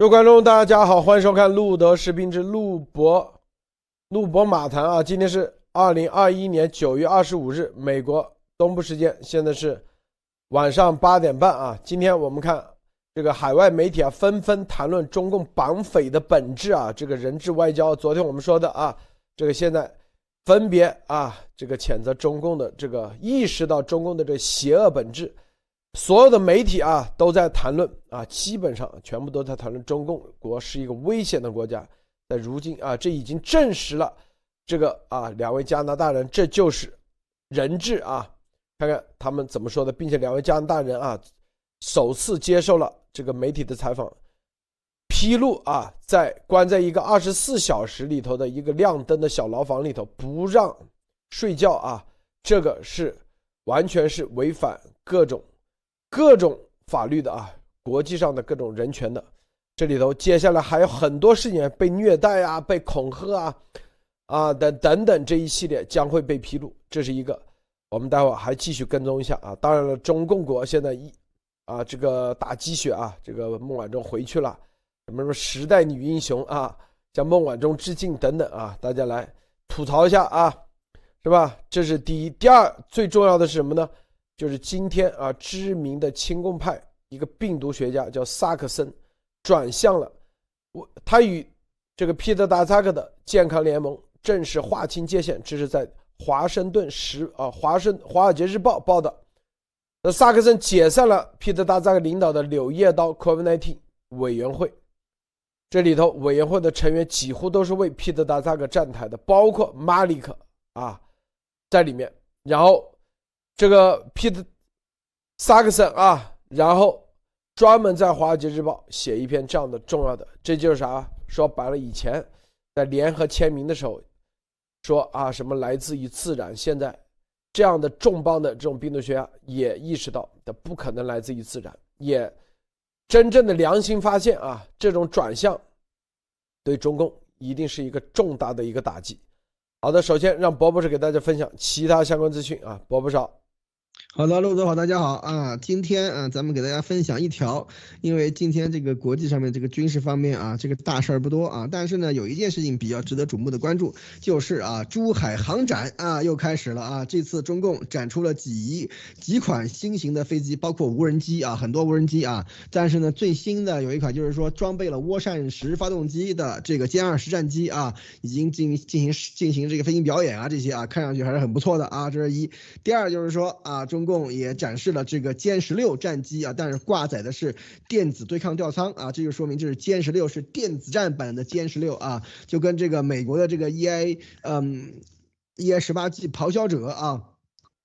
各位观众，大家好，欢迎收看《路德视频之路博路博马谈》啊！今天是二零二一年九月二十五日，美国东部时间，现在是晚上八点半啊。今天我们看这个海外媒体啊，纷纷谈论中共绑匪的本质啊，这个人质外交。昨天我们说的啊，这个现在分别啊，这个谴责中共的这个意识到中共的这个邪恶本质。所有的媒体啊都在谈论啊，基本上全部都在谈论中共国是一个危险的国家。在如今啊，这已经证实了这个啊，两位加拿大人这就是人质啊，看看他们怎么说的，并且两位加拿大人啊，首次接受了这个媒体的采访，披露啊，在关在一个二十四小时里头的一个亮灯的小牢房里头不让睡觉啊，这个是完全是违反各种。各种法律的啊，国际上的各种人权的，这里头接下来还有很多事情被虐待啊，被恐吓啊，啊等等等这一系列将会被披露，这是一个，我们待会儿还继续跟踪一下啊。当然了，中共国现在一啊这个打鸡血啊，这个孟晚舟回去了，什么什么时代女英雄啊，向孟晚舟致敬等等啊，大家来吐槽一下啊，是吧？这是第一，第二最重要的是什么呢？就是今天啊，知名的亲共派一个病毒学家叫萨克森，转向了我，他与这个皮特达扎克的健康联盟正式划清界限。这是在华盛顿时啊，华盛华尔街日报报道。那萨克森解散了皮特达扎克领导的柳叶刀 COVID-19 委员会，这里头委员会的成员几乎都是为皮特达扎克站台的，包括马里克啊在里面，然后。这个皮特萨克森啊，然后专门在《华尔街日报》写一篇这样的重要的，这就是啥？说白了，以前在联合签名的时候，说啊什么来自于自然，现在这样的重磅的这种病毒学家也意识到它不可能来自于自然，也真正的良心发现啊，这种转向对中共一定是一个重大的一个打击。好的，首先让博博士给大家分享其他相关资讯啊，博博士。好的，陆总好，大家好啊！今天啊，咱们给大家分享一条，因为今天这个国际上面这个军事方面啊，这个大事儿不多啊，但是呢，有一件事情比较值得瞩目的关注，就是啊，珠海航展啊又开始了啊！这次中共展出了几几款新型的飞机，包括无人机啊，很多无人机啊，但是呢，最新的有一款就是说装备了涡扇十发动机的这个歼二十战机啊，已经进进行进行这个飞行表演啊，这些啊，看上去还是很不错的啊，这是一。第二就是说啊，中。中共也展示了这个歼十六战机啊，但是挂载的是电子对抗吊舱啊，这就说明这是歼十六是电子战版的歼十六啊，就跟这个美国的这个 E A 嗯 E A 十八 G 咆哮者啊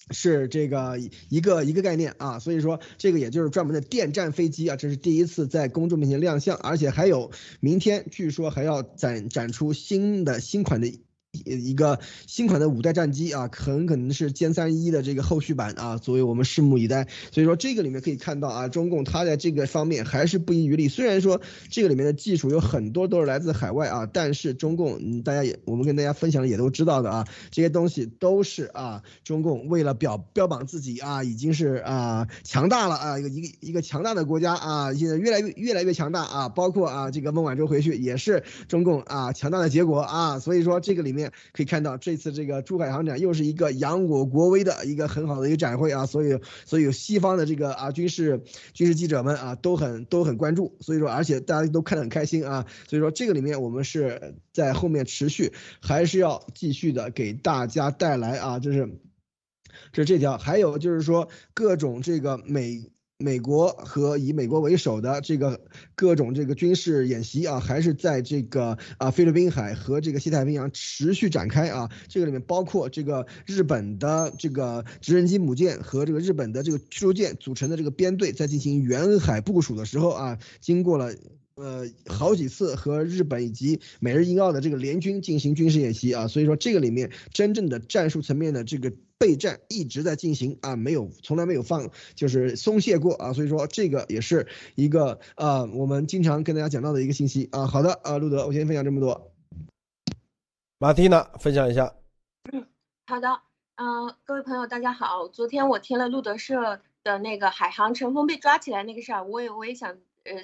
是这个一个一个概念啊，所以说这个也就是专门的电战飞机啊，这是第一次在公众面前亮相，而且还有明天据说还要展展出新的新款的。一个新款的五代战机啊，很可能是歼三一的这个后续版啊，作为我们拭目以待。所以说这个里面可以看到啊，中共它在这个方面还是不遗余力。虽然说这个里面的技术有很多都是来自海外啊，但是中共，大家也我们跟大家分享的也都知道的啊，这些东西都是啊，中共为了表标榜自己啊，已经是啊强大了啊，一个一个一个强大的国家啊，现在越来越越来越强大啊，包括啊这个孟晚舟回去也是中共啊强大的结果啊，所以说这个里面。可以看到，这次这个珠海航展又是一个扬我国威的一个很好的一个展会啊，所以所以西方的这个啊军事军事记者们啊都很都很关注，所以说而且大家都看得很开心啊，所以说这个里面我们是在后面持续还是要继续的给大家带来啊，就是这是这条，还有就是说各种这个美。美国和以美国为首的这个各种这个军事演习啊，还是在这个啊菲律宾海和这个西太平洋持续展开啊。这个里面包括这个日本的这个直升机母舰和这个日本的这个驱逐舰组成的这个编队，在进行远海部署的时候啊，经过了。呃，好几次和日本以及美日英澳的这个联军进行军事演习啊，所以说这个里面真正的战术层面的这个备战一直在进行啊，没有从来没有放就是松懈过啊，所以说这个也是一个呃我们经常跟大家讲到的一个信息啊。好的啊，路德，我先分享这么多。马蒂娜分享一下。嗯，好的，嗯，各位朋友大家好，昨天我听了路德社的那个海航乘风被抓起来那个事儿，我也我也想呃。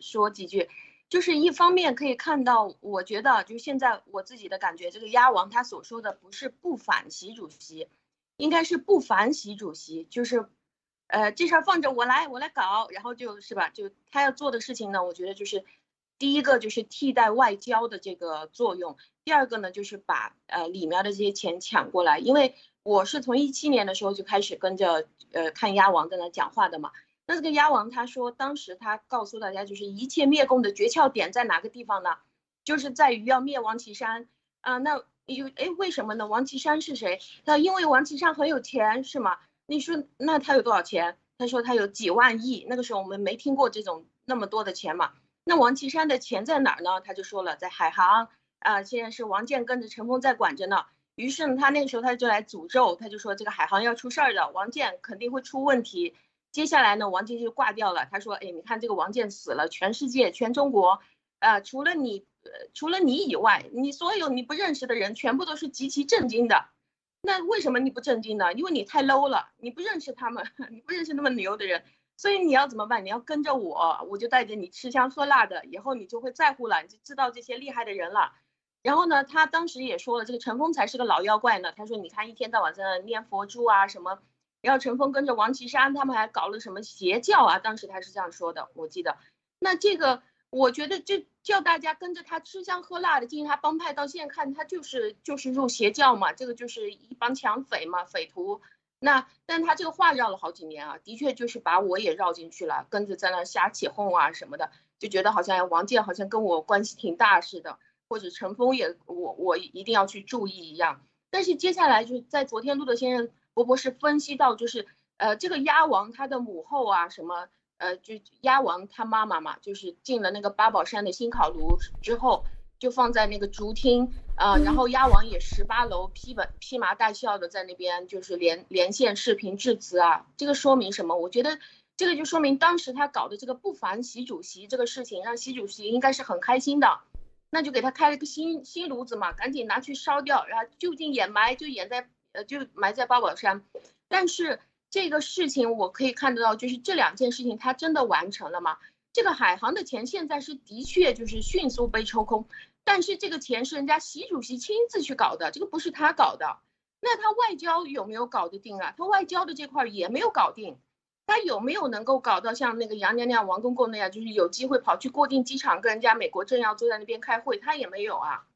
说几句，就是一方面可以看到，我觉得就现在我自己的感觉，这个鸭王他所说的不是不反习主席，应该是不反习主席，就是，呃，这事儿放着我来，我来搞，然后就是吧，就他要做的事情呢，我觉得就是第一个就是替代外交的这个作用，第二个呢就是把呃里面的这些钱抢过来，因为我是从一七年的时候就开始跟着呃看鸭王在那讲话的嘛。那这个鸭王他说，当时他告诉大家，就是一切灭共的诀窍点在哪个地方呢？就是在于要灭王岐山啊。那有哎，为什么呢？王岐山是谁？他因为王岐山很有钱，是吗？你说那他有多少钱？他说他有几万亿。那个时候我们没听过这种那么多的钱嘛。那王岐山的钱在哪儿呢？他就说了，在海航啊。现在是王建跟着陈峰在管着呢。于是呢，他那个时候他就来诅咒，他就说这个海航要出事儿的，王建肯定会出问题。接下来呢，王建就挂掉了。他说：“哎，你看这个王建死了，全世界、全中国，啊，除了你，呃，除了你以外，你所有你不认识的人，全部都是极其震惊的。那为什么你不震惊呢？因为你太 low 了，你不认识他们，你不认识那么牛的人，所以你要怎么办？你要跟着我，我就带着你吃香喝辣的，以后你就会在乎了，你就知道这些厉害的人了。然后呢，他当时也说了，这个陈峰才是个老妖怪呢。他说，你看一天到晚在那念佛珠啊什么。”然后陈峰跟着王岐山，他们还搞了什么邪教啊？当时他是这样说的，我记得。那这个，我觉得这叫大家跟着他吃香喝辣的进他帮派，到现在看他就是就是入邪教嘛，这个就是一帮抢匪嘛，匪徒。那但他这个话绕了好几年啊，的确就是把我也绕进去了，跟着在那瞎起哄啊什么的，就觉得好像王建好像跟我关系挺大似的，或者陈峰也我我一定要去注意一样。但是接下来就在昨天录的先生。博博是分析到，就是呃，这个鸭王他的母后啊，什么呃，就鸭王他妈妈嘛，就是进了那个八宝山的新烤炉之后，就放在那个竹厅啊，然后鸭王也十八楼披本披麻戴孝的在那边，就是连连线视频致辞啊。这个说明什么？我觉得这个就说明当时他搞的这个不凡习主席这个事情，让习主席应该是很开心的，那就给他开了个新新炉子嘛，赶紧拿去烧掉，然后就近掩埋，就掩在。就埋在八宝山，但是这个事情我可以看得到，就是这两件事情它真的完成了吗？这个海航的钱现在是的确就是迅速被抽空，但是这个钱是人家习主席亲自去搞的，这个不是他搞的。那他外交有没有搞得定啊？他外交的这块也没有搞定，他有没有能够搞到像那个杨娘娘、王公公那样，就是有机会跑去过境机场跟人家美国政要坐在那边开会，他也没有啊。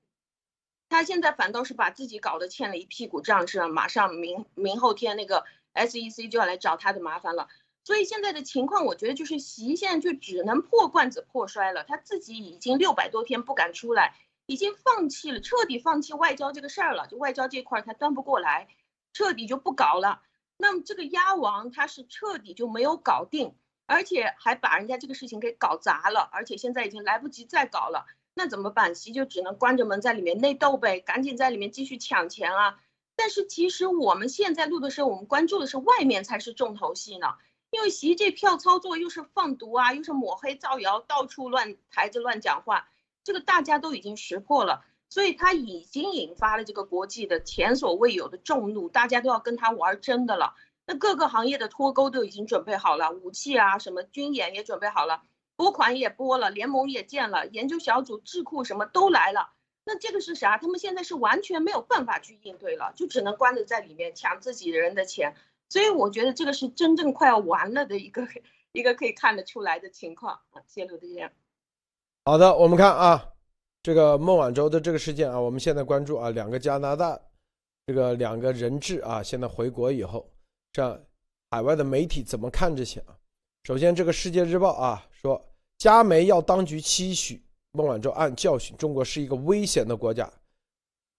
他现在反倒是把自己搞得欠了一屁股账，是马上明明后天那个 SEC 就要来找他的麻烦了。所以现在的情况，我觉得就是习现在就只能破罐子破摔了。他自己已经六百多天不敢出来，已经放弃了，彻底放弃外交这个事儿了。就外交这块儿他端不过来，彻底就不搞了。那么这个鸭王他是彻底就没有搞定，而且还把人家这个事情给搞砸了，而且现在已经来不及再搞了。那怎么办？习就只能关着门在里面内斗呗，赶紧在里面继续抢钱啊！但是其实我们现在录的时候，我们关注的是外面才是重头戏呢，因为习这票操作又是放毒啊，又是抹黑造谣，到处乱抬着乱讲话，这个大家都已经识破了，所以他已经引发了这个国际的前所未有的众怒，大家都要跟他玩真的了。那各个行业的脱钩都已经准备好了，武器啊，什么军演也准备好了。拨款也拨了，联盟也建了，研究小组、智库什么都来了。那这个是啥？他们现在是完全没有办法去应对了，就只能关着在里面抢自己人的钱。所以我觉得这个是真正快要完了的一个 一个可以看得出来的情况啊。谢陆这样。好的，我们看啊，这个孟晚舟的这个事件啊，我们现在关注啊，两个加拿大这个两个人质啊，现在回国以后，这样海外的媒体怎么看这些啊？首先，这个《世界日报》啊说。加梅要当局期许孟晚舟案教训，中国是一个危险的国家。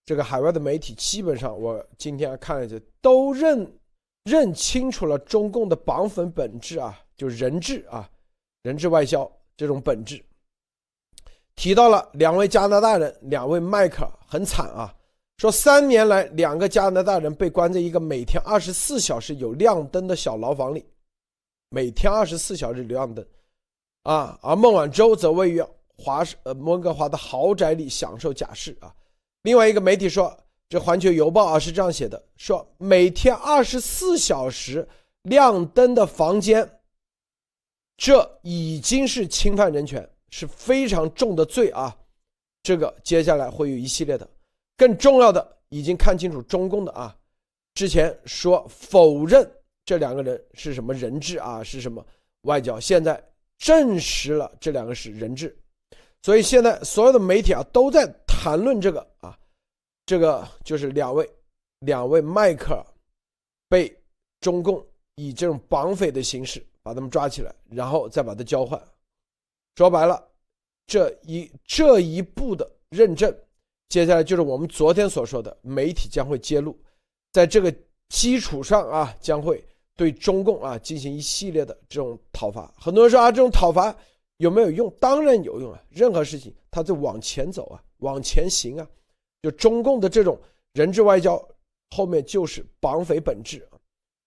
这个海外的媒体基本上，我今天看了一下，都认认清楚了中共的绑粉本质啊，就人质啊，人质外交这种本质。提到了两位加拿大人，两位麦克很惨啊，说三年来两个加拿大人被关在一个每天二十四小时有亮灯的小牢房里，每天二十四小时流亮灯。啊，而孟晚舟则位于华呃温哥华的豪宅里享受假释啊。另外一个媒体说，这《环球邮报》啊是这样写的：说每天二十四小时亮灯的房间，这已经是侵犯人权，是非常重的罪啊。这个接下来会有一系列的，更重要的已经看清楚中共的啊，之前说否认这两个人是什么人质啊，是什么外交，现在证实了这两个是人质，所以现在所有的媒体啊都在谈论这个啊，这个就是两位两位迈克尔被中共以这种绑匪的形式把他们抓起来，然后再把他交换，说白了。这一这一步的认证，接下来就是我们昨天所说的，媒体将会揭露，在这个基础上啊，将会对中共啊进行一系列的这种讨伐。很多人说啊，这种讨伐有没有用？当然有用啊！任何事情它在往前走啊，往前行啊。就中共的这种人质外交，后面就是绑匪本质啊。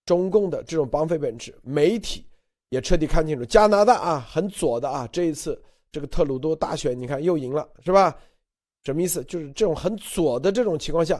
中共的这种绑匪本质，媒体也彻底看清楚。加拿大啊，很左的啊，这一次。这个特鲁多大选，你看又赢了，是吧？什么意思？就是这种很左的这种情况下，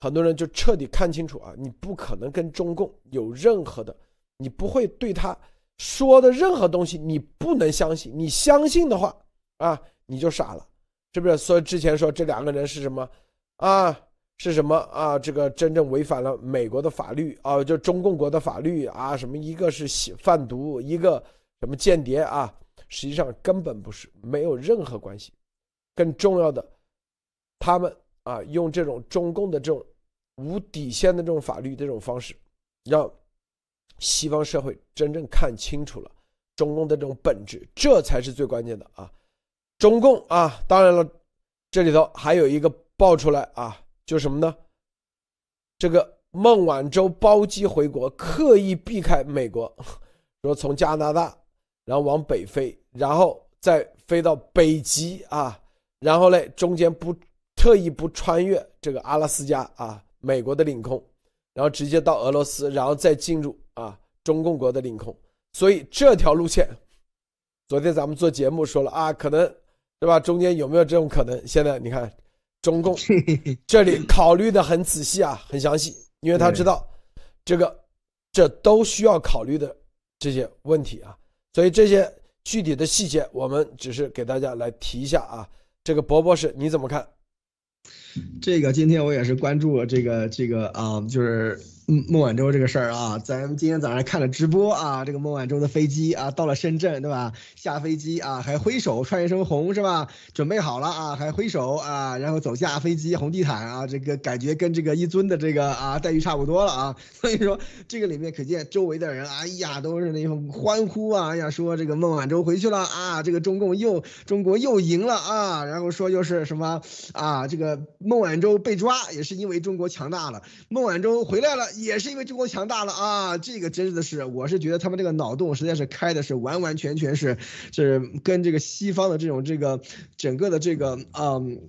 很多人就彻底看清楚啊，你不可能跟中共有任何的，你不会对他说的任何东西，你不能相信。你相信的话啊，你就傻了，是不是？所以之前说这两个人是什么啊？是什么啊？这个真正违反了美国的法律啊，就中共国的法律啊？什么一个是贩毒，一个什么间谍啊？实际上根本不是，没有任何关系。更重要的，他们啊，用这种中共的这种无底线的这种法律这种方式，让西方社会真正看清楚了中共的这种本质，这才是最关键的啊！中共啊，当然了，这里头还有一个爆出来啊，就什么呢？这个孟晚舟包机回国，刻意避开美国，说从加拿大。然后往北飞，然后再飞到北极啊，然后嘞中间不特意不穿越这个阿拉斯加啊，美国的领空，然后直接到俄罗斯，然后再进入啊中共国的领空。所以这条路线，昨天咱们做节目说了啊，可能对吧？中间有没有这种可能？现在你看，中共 这里考虑的很仔细啊，很详细，因为他知道这个这都需要考虑的这些问题啊。所以这些具体的细节，我们只是给大家来提一下啊。这个博博士你怎么看？这个今天我也是关注了这个这个啊，就是。孟晚舟这个事儿啊，咱们今天早上看了直播啊，这个孟晚舟的飞机啊到了深圳，对吧？下飞机啊还挥手，穿一身红是吧？准备好了啊，还挥手啊，然后走下飞机，红地毯啊，这个感觉跟这个一尊的这个啊待遇差不多了啊。所以说这个里面可见周围的人，哎呀都是那种欢呼啊，哎呀说这个孟晚舟回去了啊，这个中共又中国又赢了啊，然后说又是什么啊，这个孟晚舟被抓也是因为中国强大了，孟晚舟回来了。也是因为中国强大了啊！这个真的是，我是觉得他们这个脑洞实在是开的是完完全全是，是跟这个西方的这种这个整个的这个嗯。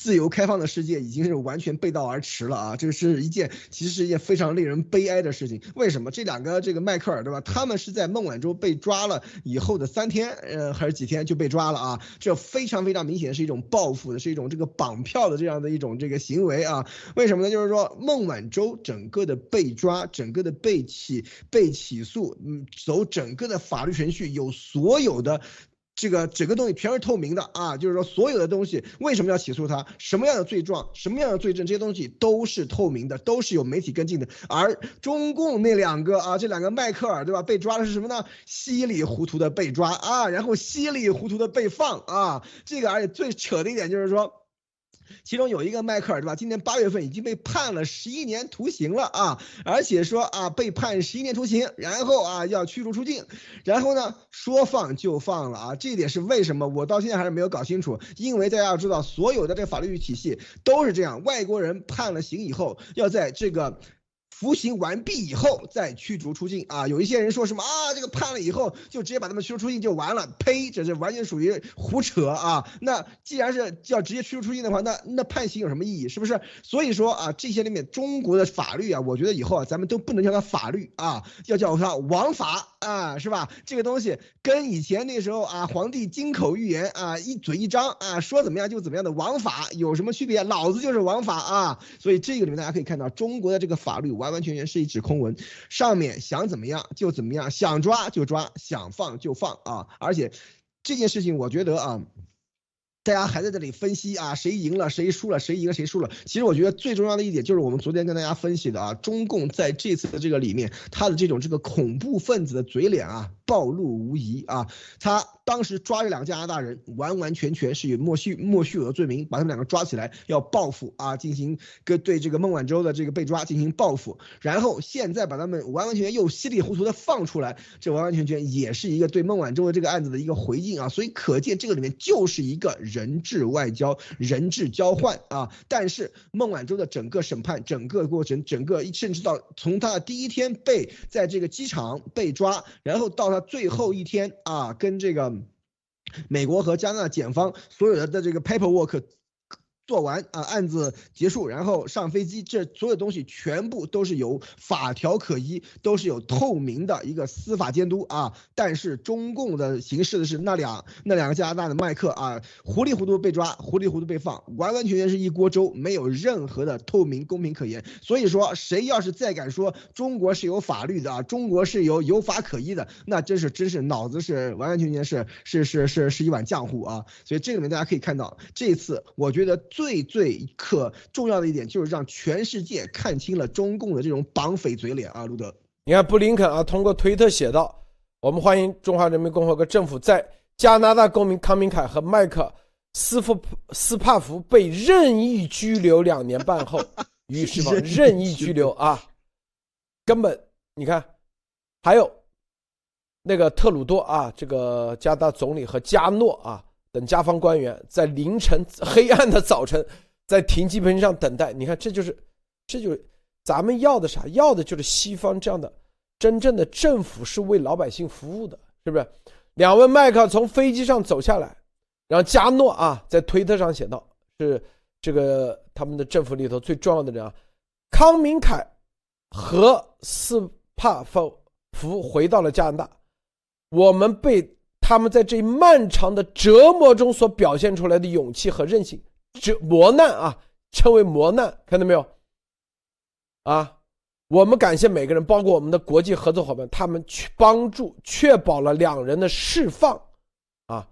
自由开放的世界已经是完全背道而驰了啊！这是一件其实是一件非常令人悲哀的事情。为什么这两个这个迈克尔对吧？他们是在孟晚舟被抓了以后的三天，呃，还是几天就被抓了啊？这非常非常明显是一种报复的，是一种这个绑票的这样的一种这个行为啊！为什么呢？就是说孟晚舟整个的被抓，整个的被起被起诉，嗯，走整个的法律程序，有所有的。这个整个东西全是透明的啊，就是说所有的东西为什么要起诉他，什么样的罪状，什么样的罪证，这些东西都是透明的，都是有媒体跟进的。而中共那两个啊，这两个迈克尔对吧，被抓的是什么呢？稀里糊涂的被抓啊，然后稀里糊涂的被放啊，这个而且最扯的一点就是说。其中有一个迈克尔，对吧？今年八月份已经被判了十一年徒刑了啊，而且说啊，被判十一年徒刑，然后啊要驱逐出境，然后呢说放就放了啊，这一点是为什么？我到现在还是没有搞清楚。因为大家要知道，所有的这个法律体系都是这样，外国人判了刑以后，要在这个。服刑完毕以后再驱逐出境啊！有一些人说什么啊，这个判了以后就直接把他们驱逐出境就完了？呸！这是完全属于胡扯啊！那既然是要直接驱逐出境的话，那那判刑有什么意义？是不是？所以说啊，这些里面中国的法律啊，我觉得以后啊，咱们都不能叫它法律啊，要叫它王法啊，是吧？这个东西跟以前那时候啊，皇帝金口玉言啊，一嘴一张啊，说怎么样就怎么样的王法有什么区别？老子就是王法啊！所以这个里面大家可以看到，中国的这个法律完。完完全全是一纸空文，上面想怎么样就怎么样，想抓就抓，想放就放啊！而且这件事情，我觉得啊。大家还在这里分析啊，谁赢了，谁输了，谁赢了，谁输了。其实我觉得最重要的一点就是我们昨天跟大家分析的啊，中共在这次的这个里面，他的这种这个恐怖分子的嘴脸啊，暴露无遗啊。他当时抓这两个加拿大人，完完全全是有莫须莫须有的罪名，把他们两个抓起来要报复啊，进行跟对这个孟晚舟的这个被抓进行报复。然后现在把他们完完全全又稀里糊涂的放出来，这完完全全也是一个对孟晚舟的这个案子的一个回应啊。所以可见这个里面就是一个。人质外交，人质交换啊！但是孟晚舟的整个审判、整个过程、整个甚至到从他第一天被在这个机场被抓，然后到他最后一天啊，跟这个美国和加拿大检方所有的的这个 paperwork。做完啊，案子结束，然后上飞机，这所有东西全部都是有法条可依，都是有透明的一个司法监督啊。但是中共的形式的是那两那两个加拿大的麦克啊，糊里糊涂被抓，糊里糊涂被放，完完全全是一锅粥，没有任何的透明公平可言。所以说，谁要是再敢说中国是有法律的啊，中国是有有法可依的，那真是真是脑子是完完全全是是是是是一碗浆糊啊。所以这里面大家可以看到，这次我觉得。最最可重要的一点就是让全世界看清了中共的这种绑匪嘴脸啊，路德。你看布林肯啊，通过推特写道：“我们欢迎中华人民共和国政府在加拿大公民康明凯和麦克斯夫斯帕福被任意拘留两年半后，于是吧，任意拘留啊，根本你看，还有那个特鲁多啊，这个加拿大总理和加诺啊。”等加方官员在凌晨 黑暗的早晨，在停机坪上等待。你看，这就是，这就是咱们要的啥？要的就是西方这样的真正的政府是为老百姓服务的，是不是？两位麦克从飞机上走下来，然后加诺啊，在推特上写道：“是这个他们的政府里头最重要的人啊。”康明凯和斯帕夫福回到了加拿大，我们被。他们在这漫长的折磨中所表现出来的勇气和韧性，这磨难啊，称为磨难，看到没有？啊，我们感谢每个人，包括我们的国际合作伙伴，他们去帮助确保了两人的释放。啊，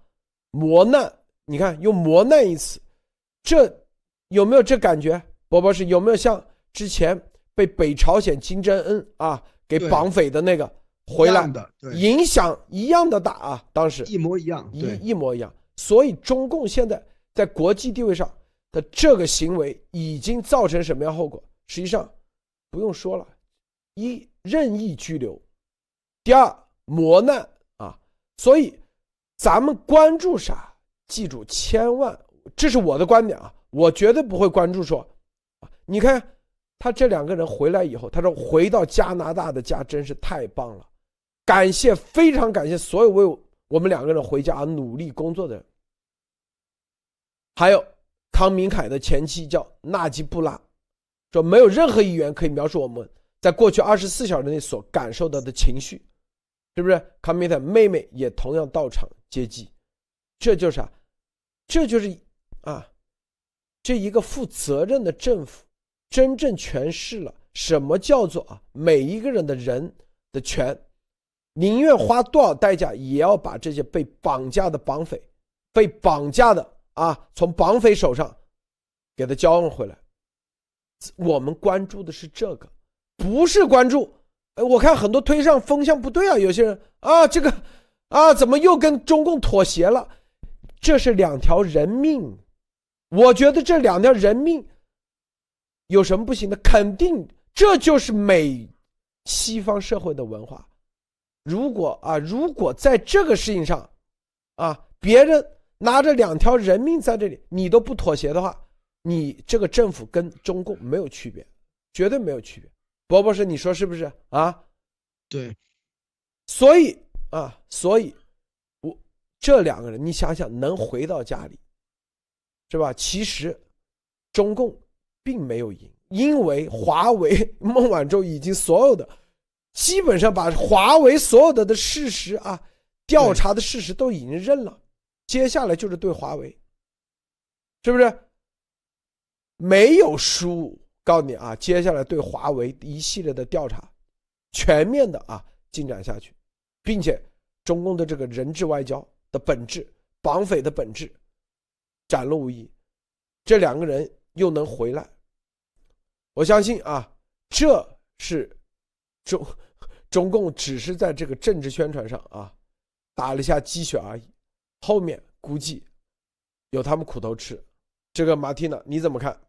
磨难，你看用磨难一词，这有没有这感觉？博博士有没有像之前被北朝鲜金正恩啊给绑匪的那个？回来的影响一样的大啊！当时一模一样，一一模一样。所以中共现在在国际地位上的这个行为已经造成什么样后果？实际上不用说了，一任意拘留，第二磨难啊！所以咱们关注啥？记住，千万，这是我的观点啊！我绝对不会关注说，你看他这两个人回来以后，他说回到加拿大的家真是太棒了。感谢，非常感谢所有为我们两个人回家而努力工作的人。还有康明凯的前妻叫纳吉布拉，说没有任何语言可以描述我们在过去二十四小时内所感受到的情绪，是不是？康明凯妹妹也同样到场接机，这就是啥？这就是啊，这一个负责任的政府真正诠释了什么叫做啊每一个人的人的权。宁愿花多少代价，也要把这些被绑架的绑匪、被绑架的啊，从绑匪手上给他交换回来。我们关注的是这个，不是关注。哎，我看很多推上风向不对啊，有些人啊，这个啊，怎么又跟中共妥协了？这是两条人命，我觉得这两条人命有什么不行的？肯定，这就是美西方社会的文化。如果啊，如果在这个事情上，啊，别人拿着两条人命在这里，你都不妥协的话，你这个政府跟中共没有区别，绝对没有区别。伯伯说，你说是不是啊？对，所以啊，所以，我这两个人，你想想，能回到家里，是吧？其实，中共并没有赢，因为华为、孟晚舟已经所有的。基本上把华为所有的的事实啊，调查的事实都已经认了，接下来就是对华为，是不是？没有输，告诉你啊，接下来对华为一系列的调查，全面的啊进展下去，并且中共的这个人质外交的本质，绑匪的本质展露无遗。这两个人又能回来，我相信啊，这是中中共只是在这个政治宣传上啊打了一下鸡血而已，后面估计有他们苦头吃。这个马蒂娜你怎么看？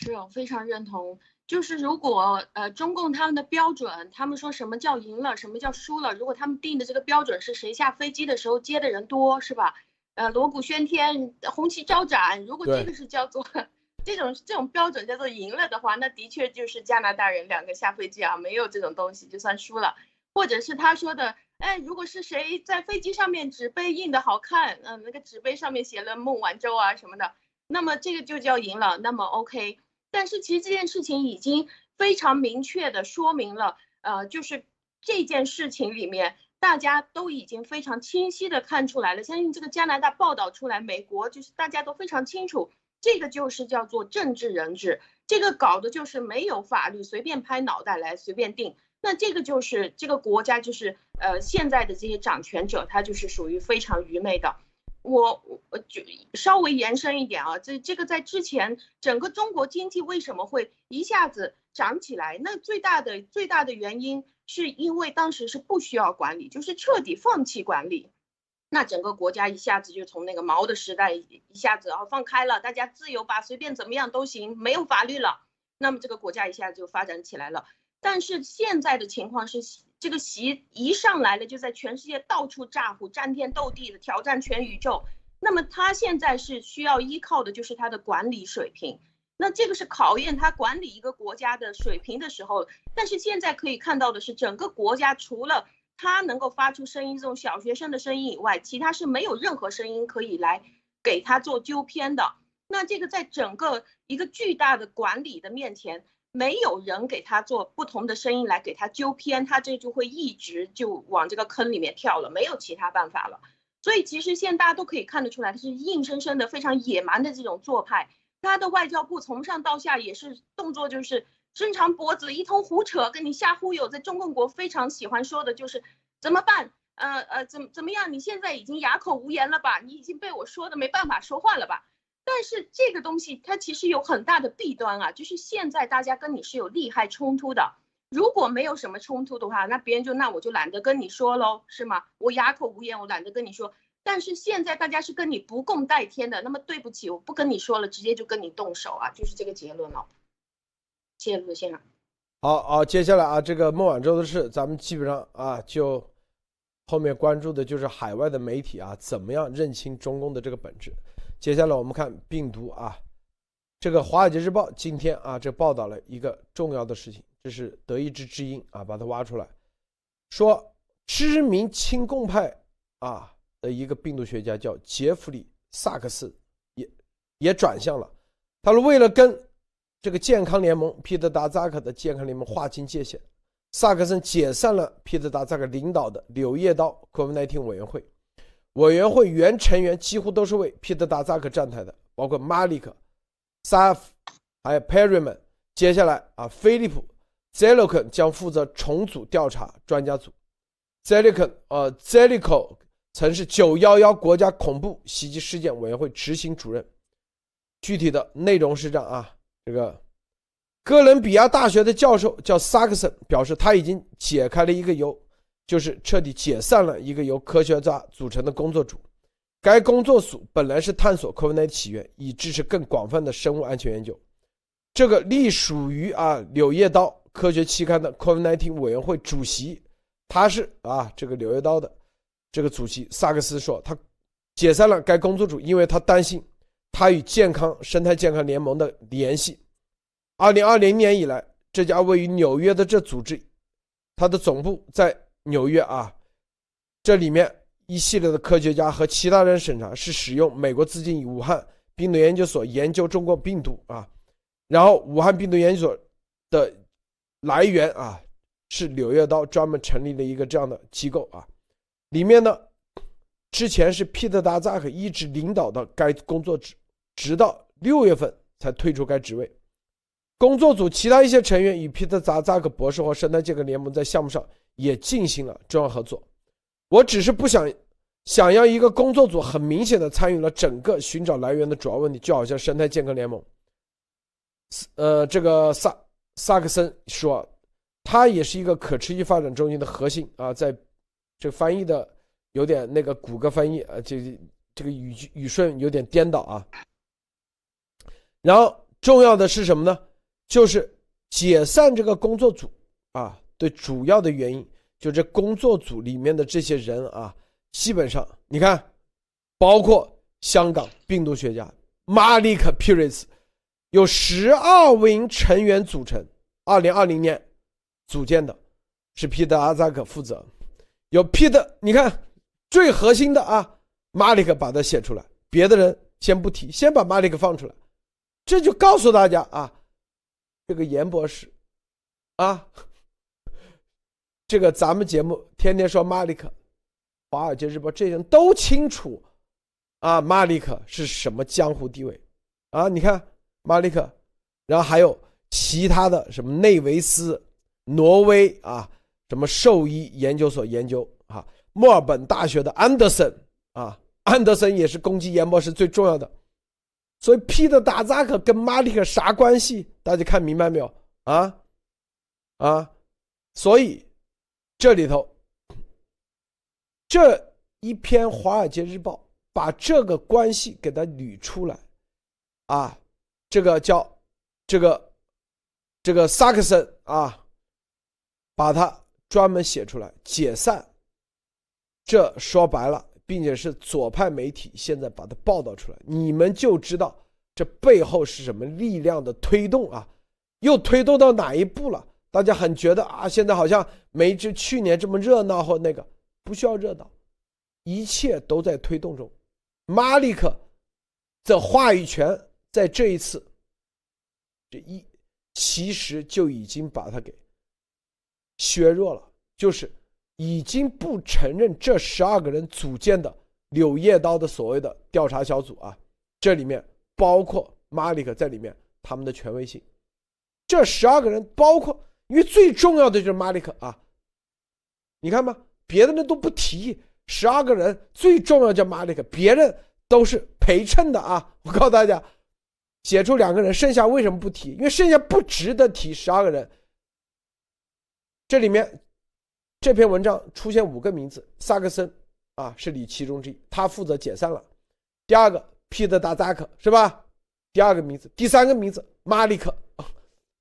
是，我非常认同。就是如果呃中共他们的标准，他们说什么叫赢了，什么叫输了？如果他们定的这个标准是谁下飞机的时候接的人多，是吧？呃，锣鼓喧天，红旗招展。如果这个是叫做这种这种标准叫做赢了的话，那的确就是加拿大人两个下飞机啊，没有这种东西就算输了。或者是他说的，哎，如果是谁在飞机上面纸杯印的好看，嗯，那个纸杯上面写了孟晚舟啊什么的，那么这个就叫赢了。那么 OK。但是其实这件事情已经非常明确的说明了，呃，就是这件事情里面大家都已经非常清晰的看出来了。相信这个加拿大报道出来，美国就是大家都非常清楚，这个就是叫做政治人质，这个搞的就是没有法律，随便拍脑袋来随便定。那这个就是这个国家就是呃现在的这些掌权者，他就是属于非常愚昧的。我我就稍微延伸一点啊，这这个在之前整个中国经济为什么会一下子涨起来？那最大的最大的原因是因为当时是不需要管理，就是彻底放弃管理，那整个国家一下子就从那个毛的时代一下子啊放开了，大家自由吧，随便怎么样都行，没有法律了，那么这个国家一下子就发展起来了。但是现在的情况是。这个习一上来了，就在全世界到处咋呼、战天斗地的挑战全宇宙。那么他现在是需要依靠的，就是他的管理水平。那这个是考验他管理一个国家的水平的时候。但是现在可以看到的是，整个国家除了他能够发出声音，这种小学生的声音以外，其他是没有任何声音可以来给他做纠偏的。那这个在整个一个巨大的管理的面前。没有人给他做不同的声音来给他纠偏，他这就会一直就往这个坑里面跳了，没有其他办法了。所以其实现在大家都可以看得出来，他是硬生生的非常野蛮的这种做派。他的外交部从上到下也是动作就是伸长脖子一通胡扯，跟你瞎忽悠。在中共国非常喜欢说的就是怎么办？呃呃，怎么怎么样？你现在已经哑口无言了吧？你已经被我说的没办法说话了吧？但是这个东西它其实有很大的弊端啊，就是现在大家跟你是有利害冲突的。如果没有什么冲突的话，那别人就那我就懒得跟你说喽，是吗？我哑口无言，我懒得跟你说。但是现在大家是跟你不共戴天的，那么对不起，我不跟你说了，直接就跟你动手啊，就是这个结论了。谢谢陆先生。好好，接下来啊，这个孟晚舟的事，咱们基本上啊，就后面关注的就是海外的媒体啊，怎么样认清中共的这个本质。接下来我们看病毒啊，这个《华尔街日报》今天啊，这报道了一个重要的事情，这是德意志之音啊，把它挖出来，说知名亲共派啊的一个病毒学家叫杰弗里·萨克斯也也转向了，他说为了跟这个健康联盟皮特·达扎克的健康联盟划清界限，萨克森解散了皮特·达扎克领导的柳叶刀 COVID-19 委员会。委员会原成员几乎都是为皮特·达扎克站台的，包括马里克、萨夫，还有 Perryman。接下来啊，菲利普·泽洛肯将负责重组调查专家组。泽洛肯，呃，泽洛克曾是911国家恐怖袭击事件委员会执行主任。具体的内容是这样啊，这个哥伦比亚大学的教授叫萨克森表示，他已经解开了一个由。就是彻底解散了一个由科学家组成的工作组。该工作组本来是探索 COVID-19 起源，以支持更广泛的生物安全研究。这个隶属于啊《柳叶刀科学期刊》的 COVID-19 委员会主席，他是啊这个《柳叶刀》的这个主席萨克斯说，他解散了该工作组，因为他担心它与健康生态健康联盟的联系。二零二零年以来，这家位于纽约的这组织，它的总部在。纽约啊，这里面一系列的科学家和其他人审查是使用美国资金与，武汉病毒研究所研究中国病毒啊，然后武汉病毒研究所的来源啊是柳叶刀专门成立了一个这样的机构啊，里面呢之前是皮特达扎克一直领导的该工作职，直到六月份才退出该职位。工作组其他一些成员与皮特达扎克博士和生态健康联盟在项目上。也进行了重要合作。我只是不想想要一个工作组，很明显的参与了整个寻找来源的主要问题，就好像生态健康联盟。呃，这个萨萨克森说，他也是一个可持续发展中心的核心啊，在这翻译的有点那个谷歌翻译啊，这这个语句语顺有点颠倒啊。然后重要的是什么呢？就是解散这个工作组啊，对主要的原因，就这工作组里面的这些人啊，基本上你看，包括香港病毒学家马利克·皮瑞斯。有十二名成员组成，二零二零年组建的，是皮特阿扎克负责。有皮特，你看最核心的啊，马里克把它写出来，别的人先不提，先把马里克放出来，这就告诉大家啊，这个严博士啊，这个咱们节目天天说马里克，《华尔街日报》这些人都清楚啊，马里克是什么江湖地位啊？你看。马利克，然后还有其他的什么内维斯、挪威啊，什么兽医研究所研究啊，墨尔本大学的安德森啊，安德森也是攻击研博士最重要的。所以皮特达扎克跟马利克啥关系？大家看明白没有啊？啊，所以这里头这一篇《华尔街日报》把这个关系给他捋出来啊。这个叫这个这个萨克森啊，把它专门写出来解散。这说白了，并且是左派媒体现在把它报道出来，你们就知道这背后是什么力量的推动啊？又推动到哪一步了？大家很觉得啊，现在好像没这去年这么热闹或那个，不需要热闹，一切都在推动中。马利克的话语权。在这一次，这一其实就已经把他给削弱了，就是已经不承认这十二个人组建的柳叶刀的所谓的调查小组啊，这里面包括马里克在里面，他们的权威性。这十二个人包括，因为最重要的就是马里克啊，你看吧，别的人都不提，十二个人最重要叫马里克，别人都是陪衬的啊，我告诉大家。写出两个人，剩下为什么不提？因为剩下不值得提。十二个人，这里面这篇文章出现五个名字，萨克森啊是你其中之一，他负责解散了。第二个皮特达扎克是吧？第二个名字，第三个名字马利克，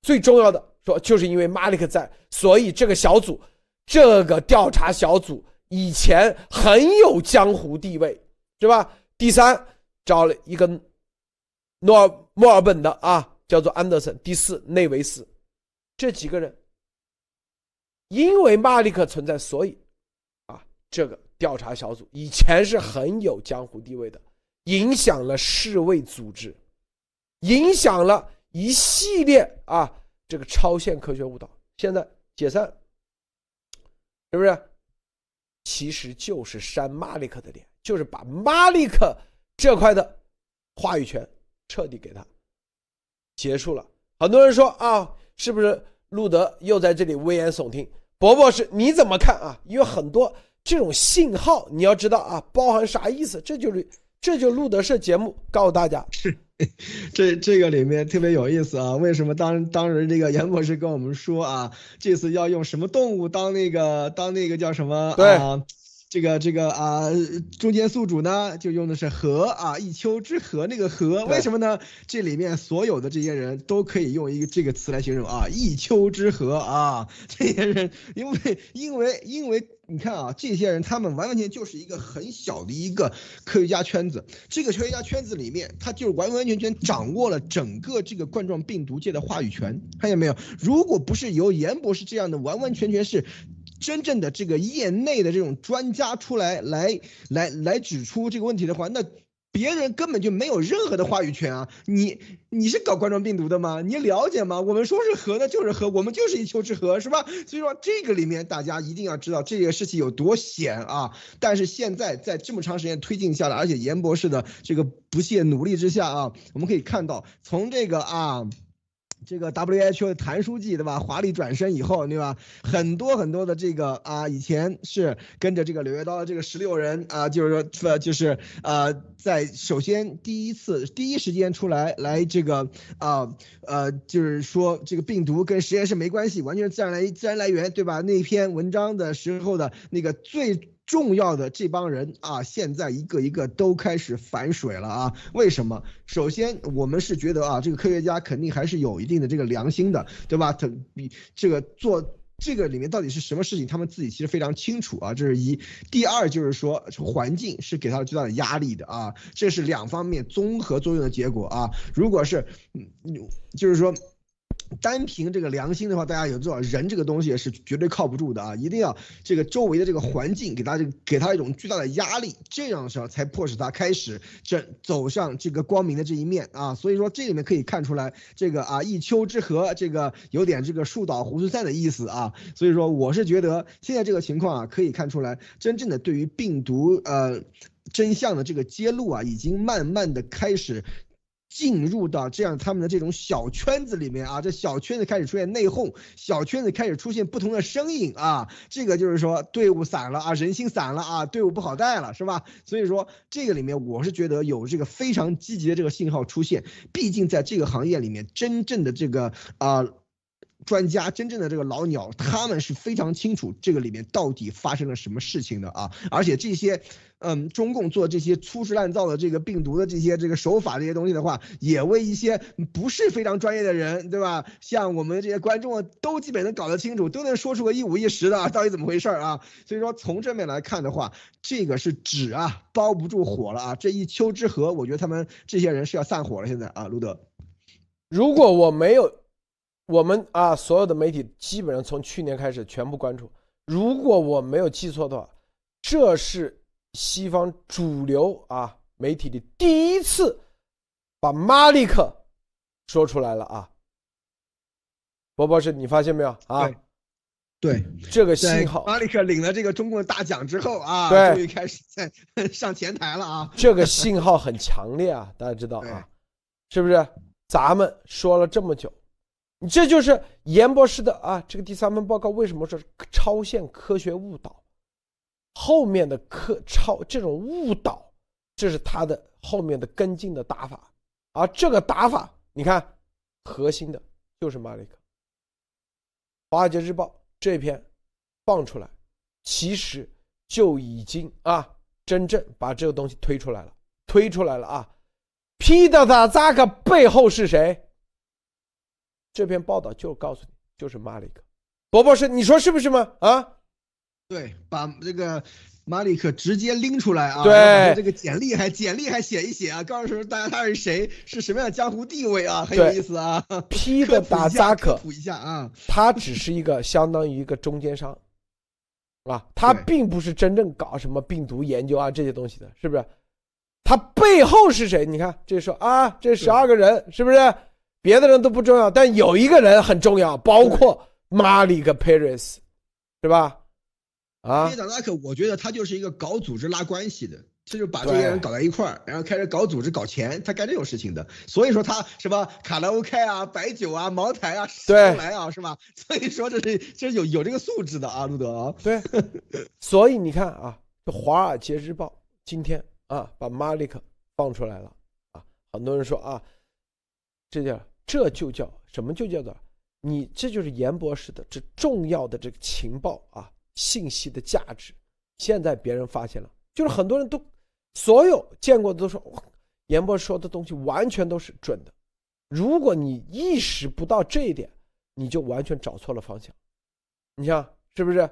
最重要的说就是因为马利克在，所以这个小组，这个调查小组以前很有江湖地位，是吧？第三找了一个。诺尔墨尔本的啊，叫做安德森。第四，内维斯，这几个人，因为马利克存在，所以啊，这个调查小组以前是很有江湖地位的，影响了世卫组织，影响了一系列啊这个超限科学误导。现在解散，是不是？其实就是扇马利克的脸，就是把马利克这块的话语权。彻底给他结束了。很多人说啊，是不是路德又在这里危言耸听？伯伯是你怎么看啊？因为很多这种信号，你要知道啊，包含啥意思？这就是这就路德社节目告诉大家，是 这这个里面特别有意思啊。为什么当当时这个严博士跟我们说啊，这次要用什么动物当那个当那个叫什么啊？这个这个啊，中间宿主呢，就用的是和啊，一丘之貉那个河，为什么呢？这里面所有的这些人都可以用一个这个词来形容啊，一丘之貉啊，这些人，因为因为因为你看啊，这些人他们完完全就是一个很小的一个科学家圈子，这个科学家圈子里面，他就完完全全掌握了整个这个冠状病毒界的话语权，看见没有？如果不是由严博士这样的完完全全是。真正的这个业内的这种专家出来来来来指出这个问题的话，那别人根本就没有任何的话语权啊！你你是搞冠状病毒的吗？你了解吗？我们说是核，那就是核，我们就是一丘之貉，是吧？所以说这个里面大家一定要知道这个事情有多险啊！但是现在在这么长时间推进下来，而且严博士的这个不懈努力之下啊，我们可以看到从这个啊。这个 WHO 的谭书记对吧？华丽转身以后对吧？很多很多的这个啊，以前是跟着这个柳叶刀的这个十六人啊，就是说就是呃，在首先第一次第一时间出来来这个啊呃，就是说这个病毒跟实验室没关系，完全是自然来自然来源对吧？那篇文章的时候的那个最。重要的这帮人啊，现在一个一个都开始反水了啊！为什么？首先，我们是觉得啊，这个科学家肯定还是有一定的这个良心的，对吧？他比这个做这个里面到底是什么事情，他们自己其实非常清楚啊。这是一。第二就是说，环境是给他最大的压力的啊，这是两方面综合作用的结果啊。如果是，嗯，就是说。单凭这个良心的话，大家也知道，人这个东西是绝对靠不住的啊！一定要这个周围的这个环境给他这给他一种巨大的压力，这样的时候才迫使他开始这走上这个光明的这一面啊！所以说这里面可以看出来，这个啊一丘之貉，这个有点这个树倒猢狲散的意思啊！所以说我是觉得现在这个情况啊，可以看出来，真正的对于病毒呃真相的这个揭露啊，已经慢慢的开始。进入到这样他们的这种小圈子里面啊，这小圈子开始出现内讧，小圈子开始出现不同的声音啊，这个就是说队伍散了啊，人心散了啊，队伍不好带了，是吧？所以说这个里面我是觉得有这个非常积极的这个信号出现，毕竟在这个行业里面，真正的这个啊。专家真正的这个老鸟，他们是非常清楚这个里面到底发生了什么事情的啊！而且这些，嗯，中共做这些粗制滥造的这个病毒的这些这个手法这些东西的话，也为一些不是非常专业的人，对吧？像我们这些观众都基本能搞得清楚，都能说出个一五一十的，到底怎么回事啊？所以说从正面来看的话，这个是纸啊包不住火了啊！这一丘之貉，我觉得他们这些人是要散伙了。现在啊，路德，如果我没有。我们啊，所有的媒体基本上从去年开始全部关注。如果我没有记错的话，这是西方主流啊媒体的第一次把马利克说出来了啊。博博士，你发现没有啊？对，这个信号，马利克领了这个中共大奖之后啊，对，终于开始在 上前台了啊。这个信号很强烈啊，大家知道啊，是不是？咱们说了这么久。你这就是严博士的啊，这个第三份报告为什么说超限科学误导？后面的科超这种误导，这是他的后面的跟进的打法。而这个打法，你看，核心的就是马里克。《华尔街日报》这篇放出来，其实就已经啊，真正把这个东西推出来了，推出来了啊。皮特·扎克背后是谁？这篇报道就告诉你，就是马里克，伯伯是，你说是不是吗？啊，对，把这个马里克直接拎出来啊，对，这个简历还简历还写一写啊，告诉大家他是谁，是什么样的江湖地位啊，很有意思啊。P 的打扎克，补一下啊，他只是一个相当于一个中间商，啊，他并不是真正搞什么病毒研究啊这些东西的，是不是？他背后是谁？你看，这说啊，这十二个人是不是？别的人都不重要，但有一个人很重要，包括马里克·佩瑞斯，是吧？啊，皮特·拉克，我觉得他就是一个搞组织拉关系的，他就把这些人搞在一块儿，然后开始搞组织、搞钱，他干这种事情的。所以说他什么卡拉 OK 啊、白酒啊、茅台啊，对，来啊，是吧？所以说这是这是有有这个素质的啊，路德啊。对，所以你看啊，《华尔街日报》今天啊把马里克放出来了啊，很多人说啊，这叫。这就叫什么？就叫做你，这就是严博士的这重要的这个情报啊，信息的价值。现在别人发现了，就是很多人都，所有见过的都说，严博士说的东西完全都是准的。如果你意识不到这一点，你就完全找错了方向。你像是不是？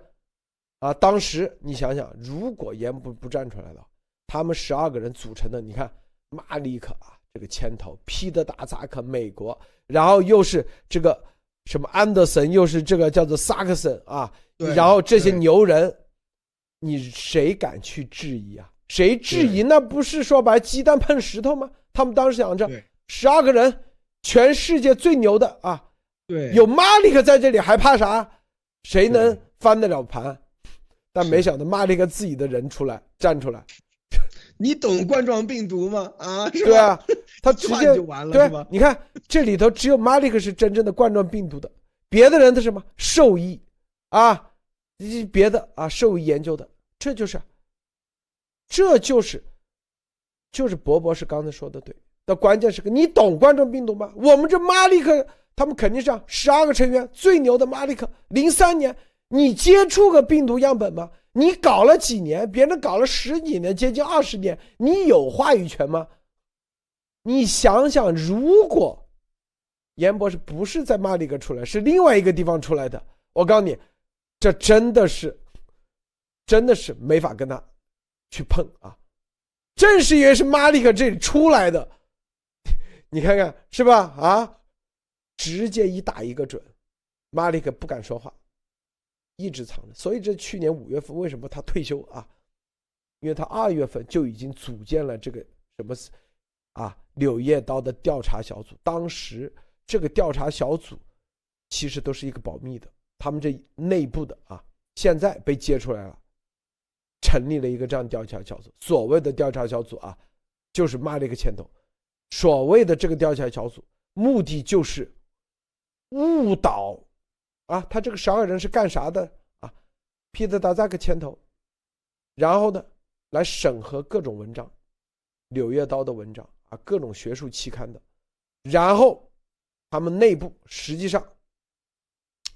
啊，当时你想想，如果严不不站出来了，他们十二个人组成的，你看马里克啊。这个牵头，皮特达扎克，美国，然后又是这个什么安德森，又是这个叫做萨克森啊，然后这些牛人，你谁敢去质疑啊？谁质疑？那不是说白鸡蛋碰石头吗？他们当时想着，十二个人，全世界最牛的啊，对，有马里克在这里还怕啥？谁能翻得了盘？但没想到马里克自己的人出来站出来。你懂冠状病毒吗？啊，对啊，他直接就完了，对？你看这里头只有马利克是真正的冠状病毒的，别的人的什么兽医啊，别的啊兽医研究的，这就是，这就是，就是博博士刚才说的对。的关键时刻，你懂冠状病毒吗？我们这马利克他们肯定是啊十二个成员最牛的马利克，零三年你接触个病毒样本吗？你搞了几年？别人搞了十几年，接近二十年，你有话语权吗？你想想，如果严博士不是在马里克出来，是另外一个地方出来的，我告诉你，这真的是，真的是没法跟他去碰啊！正是因为是马里克这里出来的，你看看是吧？啊，直接一打一个准，马里克不敢说话，一直藏着。所以这去年五月份为什么他退休啊？因为他二月份就已经组建了这个什么啊柳叶刀的调查小组。当时这个调查小组其实都是一个保密的，他们这内部的啊，现在被揭出来了，成立了一个这样调查小组。所谓的调查小组啊，就是马里克牵头。所谓的这个调查小组，目的就是误导啊，他这个十二人是干啥的啊？皮特达扎克牵头，然后呢，来审核各种文章，《柳叶刀》的文章各种学术期刊的，然后他们内部实际上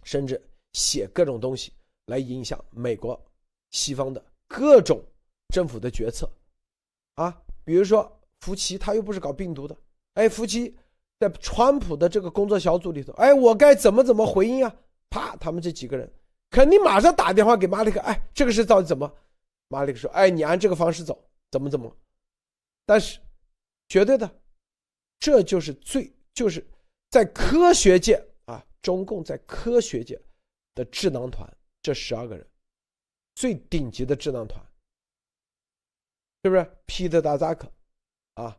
甚至写各种东西来影响美国西方的各种政府的决策啊，比如说。福奇他又不是搞病毒的，哎，福奇在川普的这个工作小组里头，哎，我该怎么怎么回应啊？啪，他们这几个人肯定马上打电话给马里克，哎，这个事到底怎么？马里克说，哎，你按这个方式走，怎么怎么？但是绝对的，这就是最就是在科学界啊，中共在科学界的智囊团，这十二个人最顶级的智囊团，是不是？皮特达扎克。啊，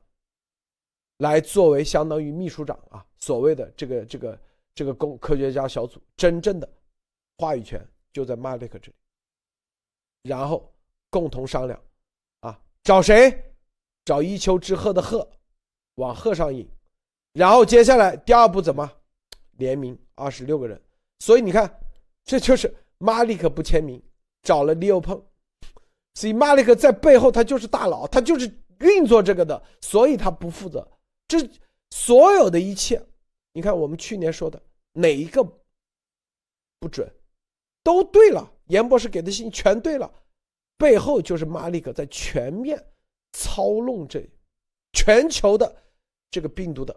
来作为相当于秘书长啊，所谓的这个这个这个工科学家小组，真正的话语权就在马利克这里，然后共同商量，啊，找谁？找一丘之貉的貉，往貉上引，然后接下来第二步怎么联名二十六个人？所以你看，这就是马利克不签名，找了利欧碰，所以马利克在背后他就是大佬，他就是。运作这个的，所以他不负责。这所有的一切，你看我们去年说的哪一个不准，都对了。严博士给的信全对了，背后就是马利克在全面操弄这全球的这个病毒的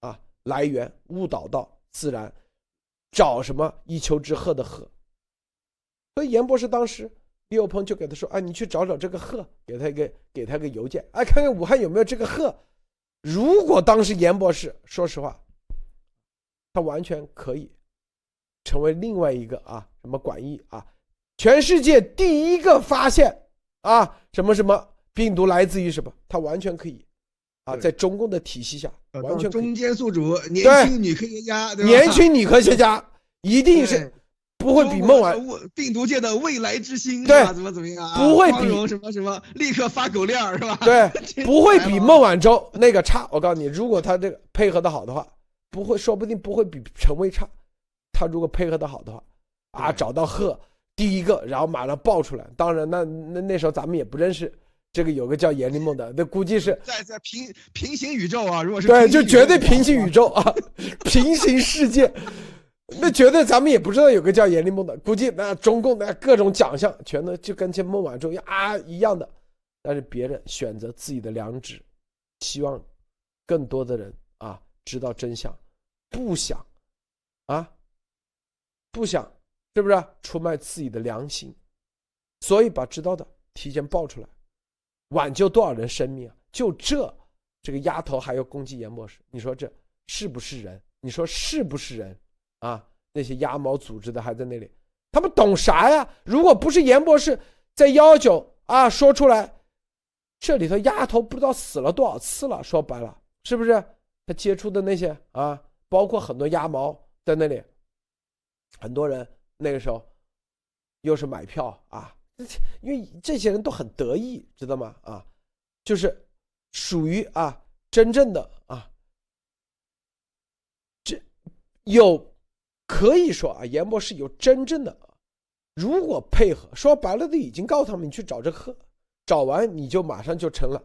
啊来源，误导到自然，找什么一丘之貉的貉。所以严博士当时。李友鹏就给他说：“啊，你去找找这个贺，给他一个给他个邮件，哎，看看武汉有没有这个贺。如果当时严博士，说实话，他完全可以成为另外一个啊，什么管义啊，全世界第一个发现啊，什么什么病毒来自于什么，它完全可以啊，在中共的体系下，完全中间宿主，年轻女科学家，年轻女科学家一定是。”不会比孟晚病毒界的未来之星，对，怎么怎么样啊？不会比什么什么立刻发狗链是吧？对，不会比孟晚舟那个差。我告诉你，如果他这个配合的好的话，不会，说不定不会比陈薇差。他如果配合的好的话，啊，找到贺第一个，然后马上爆出来。当然，那那那时候咱们也不认识这个有个叫严立梦的，那估计是在在平平行宇宙啊。如果是对，就绝对平行宇宙啊，平行世界。那绝对，咱们也不知道有个叫阎立梦的，估计那中共的各种奖项全都就跟这孟晚舟啊一样的，但是别人选择自己的良知，希望更多的人啊知道真相，不想啊不想是不是出卖自己的良心，所以把知道的提前爆出来，挽救多少人生命啊？就这这个丫头还要攻击严博士，你说这是？不是？人？你说是不是。人？啊，那些鸭毛组织的还在那里，他们懂啥呀？如果不是。严博士在幺九啊说出来，这里头丫头不知道死了多少次了。说白了，是。不是。他接触的那些啊，包括很多鸭毛在那里，很多人那个时候又是买票啊，因为这些人都很得意，知道吗？啊，就是属于啊真正的啊，这有可以说啊，严博士有真正的，如果配合，说白了都已经告诉他们，你去找这个找完你就马上就成了，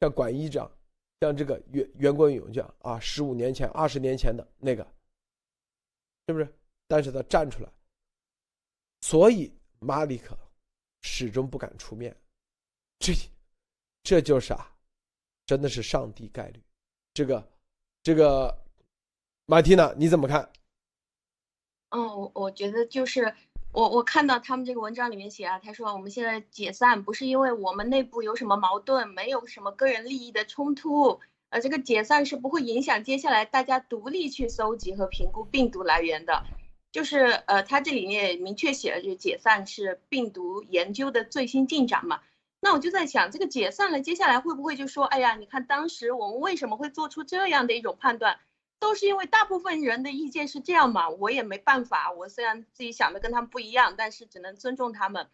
像管一这样，像这个袁袁国勇这样啊，十五年前、二十年前的那个，是不是？但是他站出来，所以马里克始终不敢出面，这这就是啊。真的是上帝概率，这个，这个，马蒂娜你怎么看？嗯，我我觉得就是我我看到他们这个文章里面写啊，他说我们现在解散不是因为我们内部有什么矛盾，没有什么个人利益的冲突，呃，这个解散是不会影响接下来大家独立去搜集和评估病毒来源的，就是呃，他这里面明确写了，就解散是病毒研究的最新进展嘛。那我就在想，这个解散了，接下来会不会就说，哎呀，你看当时我们为什么会做出这样的一种判断，都是因为大部分人的意见是这样嘛？我也没办法，我虽然自己想的跟他们不一样，但是只能尊重他们。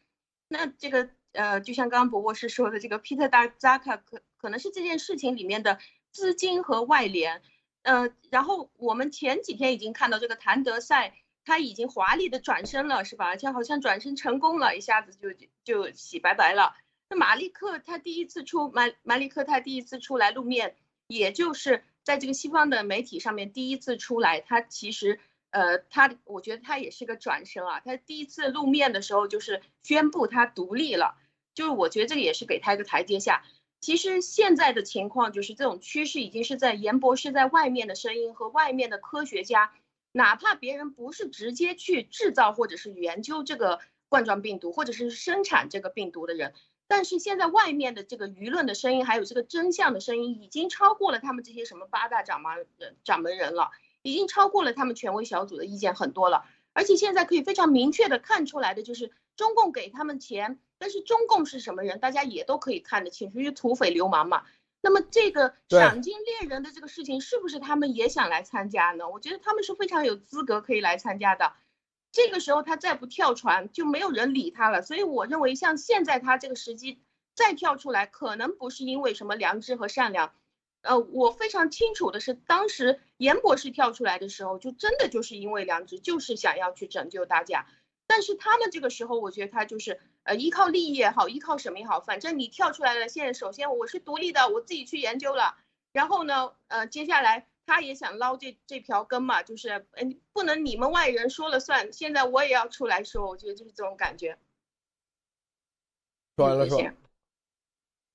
那这个呃，就像刚刚博博士说的，这个 Peter 扎扎克可可能是这件事情里面的资金和外联。呃，然后我们前几天已经看到这个谭德赛他已经华丽的转身了，是吧？就好像转身成功了，一下子就就洗白白了。那马利克他第一次出马马利克他第一次出来露面，也就是在这个西方的媒体上面第一次出来。他其实呃他我觉得他也是个转身啊。他第一次露面的时候就是宣布他独立了，就是我觉得这个也是给他一个台阶下。其实现在的情况就是这种趋势已经是在严博士在外面的声音和外面的科学家，哪怕别人不是直接去制造或者是研究这个冠状病毒或者是生产这个病毒的人。但是现在外面的这个舆论的声音，还有这个真相的声音，已经超过了他们这些什么八大掌门掌门人了，已经超过了他们权威小组的意见很多了。而且现在可以非常明确的看出来的就是，中共给他们钱，但是中共是什么人，大家也都可以看得清楚，因为土匪流氓嘛。那么这个赏金猎人的这个事情，是不是他们也想来参加呢？我觉得他们是非常有资格可以来参加的。这个时候他再不跳船，就没有人理他了。所以我认为，像现在他这个时机再跳出来，可能不是因为什么良知和善良。呃，我非常清楚的是，当时严博士跳出来的时候，就真的就是因为良知，就是想要去拯救大家。但是他们这个时候，我觉得他就是呃依靠利益也好，依靠什么也好，反正你跳出来了。现在首先我是独立的，我自己去研究了。然后呢，呃，接下来。他也想捞这这条根嘛，就是嗯，不能你们外人说了算，现在我也要出来说，我觉得就是这种感觉。说完了说，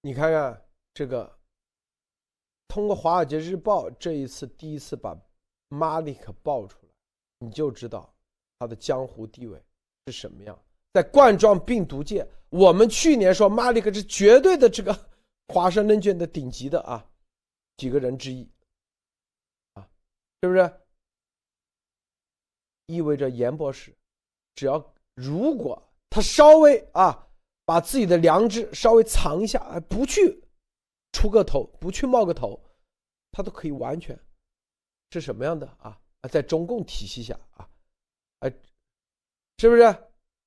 你看看这个，通过《华尔街日报》这一次第一次把马里克爆出来，你就知道他的江湖地位是什么样。在冠状病毒界，我们去年说马里克是绝对的这个华盛顿卷的顶级的啊几个人之一啊。是不是意味着严博士，只要如果他稍微啊把自己的良知稍微藏一下，不去出个头，不去冒个头，他都可以完全是什么样的啊？在中共体系下啊，哎，是不是？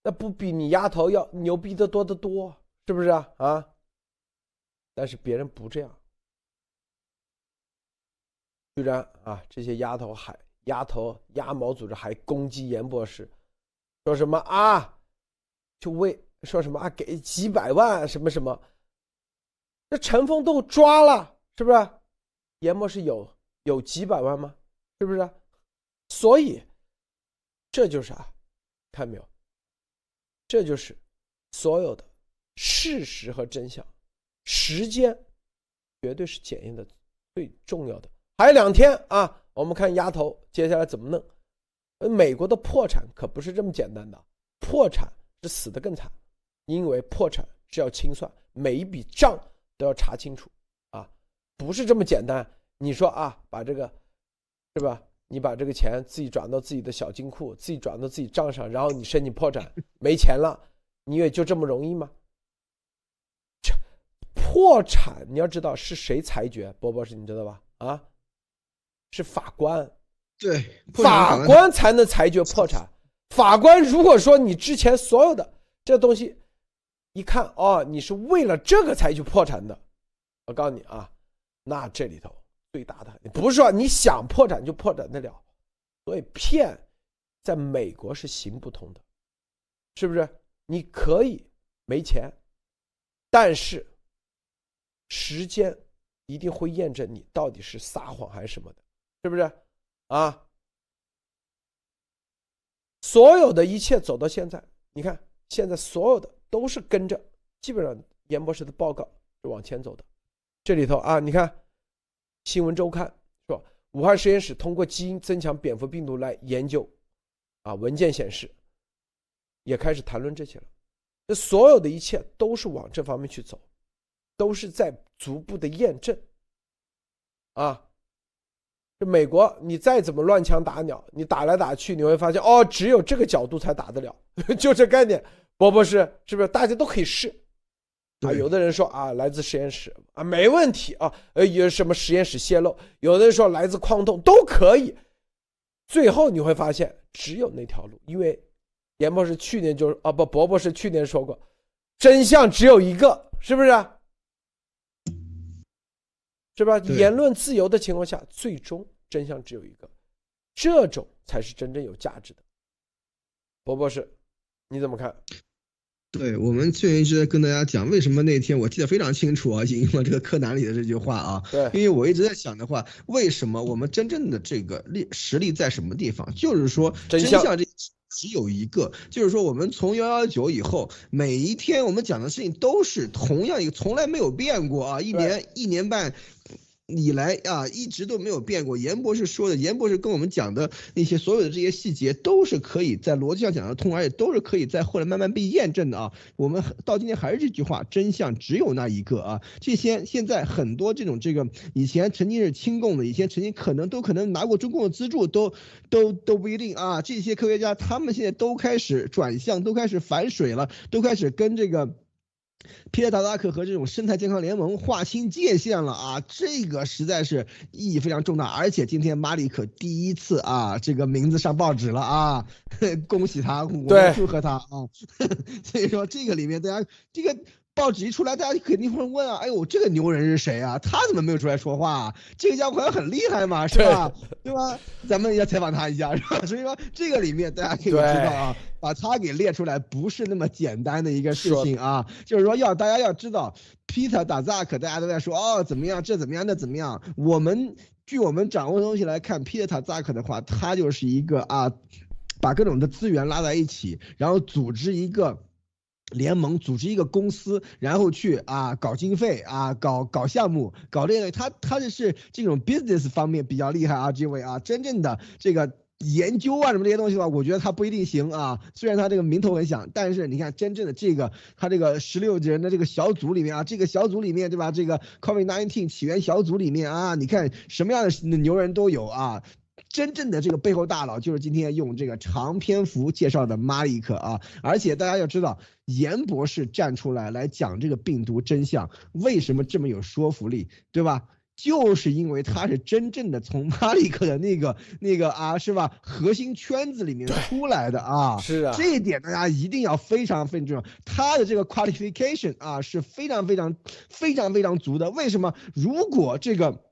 那不比你丫头要牛逼的多得多？是不是啊？啊？但是别人不这样。居然啊，这些丫头还丫头鸭毛组织还攻击严博士，说什么啊？就为说什么啊？给几百万什么什么？那陈峰都抓了，是不是？严博士有有几百万吗？是不是？所以这就是啊，看没有？这就是所有的事实和真相，时间绝对是检验的最重要的。还有两天啊，我们看丫头接下来怎么弄。美国的破产可不是这么简单的，破产是死的更惨，因为破产是要清算，每一笔账都要查清楚啊，不是这么简单。你说啊，把这个是吧？你把这个钱自己转到自己的小金库，自己转到自己账上，然后你申请破产 没钱了，你以为就这么容易吗？这破产你要知道是谁裁决，波波是你知道吧？啊？是法官，对，法官才能裁决破产。法官如果说你之前所有的这东西，一看哦，你是为了这个才去破产的，我告诉你啊，那这里头最大的不是说你想破产就破产得了，所以骗在美国是行不通的，是不是？你可以没钱，但是时间一定会验证你到底是撒谎还是什么的，是不是？啊，所有的一切走到现在，你看现在所有的都是跟着基本上严博士的报告是往前走的。这里头啊，你看新闻周刊说，武汉实验室通过基因增强蝙蝠病毒来研究，啊，文件显示。也开始谈论这些了，这所有的一切都是往这方面去走，都是在逐步的验证。啊，这美国你再怎么乱枪打鸟，你打来打去，你会发现哦，只有这个角度才打得了，就这概念。博博士是不是大家都可以试？啊，有的人说啊，来自实验室啊，没问题啊，呃，有什么实验室泄露？有的人说来自矿洞都可以。最后你会发现，只有那条路，因为。严博士去年就啊不，博博士去年说过，真相只有一个，是不是？是吧？言论自由的情况下，最终真相只有一个，这种才是真正有价值的。博博士，你怎么看？对我们最近一直在跟大家讲，为什么那天我记得非常清楚啊，引用了这个柯南里的这句话啊。对，因为我一直在想的话，为什么我们真正的这个力实力在什么地方？就是说真相这。只有一个，就是说，我们从幺幺九以后，每一天我们讲的事情都是同样一个，从来没有变过啊，一年一年半。以来啊，一直都没有变过。严博士说的，严博士跟我们讲的那些所有的这些细节，都是可以在逻辑上讲得通，而且都是可以在后来慢慢被验证的啊。我们到今天还是这句话，真相只有那一个啊。这些现在很多这种这个以前曾经是亲共的，以前曾经可能都可能拿过中共的资助，都都都不一定啊。这些科学家他们现在都开始转向，都开始反水了，都开始跟这个。皮特·达拉克和这种生态健康联盟划清界限了啊，这个实在是意义非常重大。而且今天马里克第一次啊，这个名字上报纸了啊，恭喜他，我们祝贺他啊。所以说这个里面大家这个。报纸一出来，大家肯定会问啊，哎呦，这个牛人是谁啊？他怎么没有出来说话？这个家伙好像很厉害嘛，是吧？对吧？咱们要采访他一下，是吧？所以说这个里面大家可以知道啊，把他给列出来不是那么简单的一个事情啊。就是说要大家要知道，Peter 打 Zack，大家都在说哦怎么样，这怎么样，那怎么样？我们据我们掌握的东西来看，Peter 打 Zack 的话，他就是一个啊，把各种的资源拉在一起，然后组织一个。联盟组织一个公司，然后去啊搞经费啊搞搞项目搞这个，他他的是这种 business 方面比较厉害啊，这位啊真正的这个研究啊什么这些东西的话，我觉得他不一定行啊。虽然他这个名头很响，但是你看真正的这个他这个十六人的这个小组里面啊，这个小组里面对吧？这个 COVID-19 起源小组里面啊，你看什么样的牛人都有啊。真正的这个背后大佬就是今天用这个长篇幅介绍的马里克啊，而且大家要知道，严博士站出来来讲这个病毒真相，为什么这么有说服力，对吧？就是因为他是真正的从马里克的那个那个啊，是吧？核心圈子里面出来的啊，是啊，这一点大家一定要非常非常重要，他的这个 qualification 啊是非常非常非常非常足的。为什么？如果这个。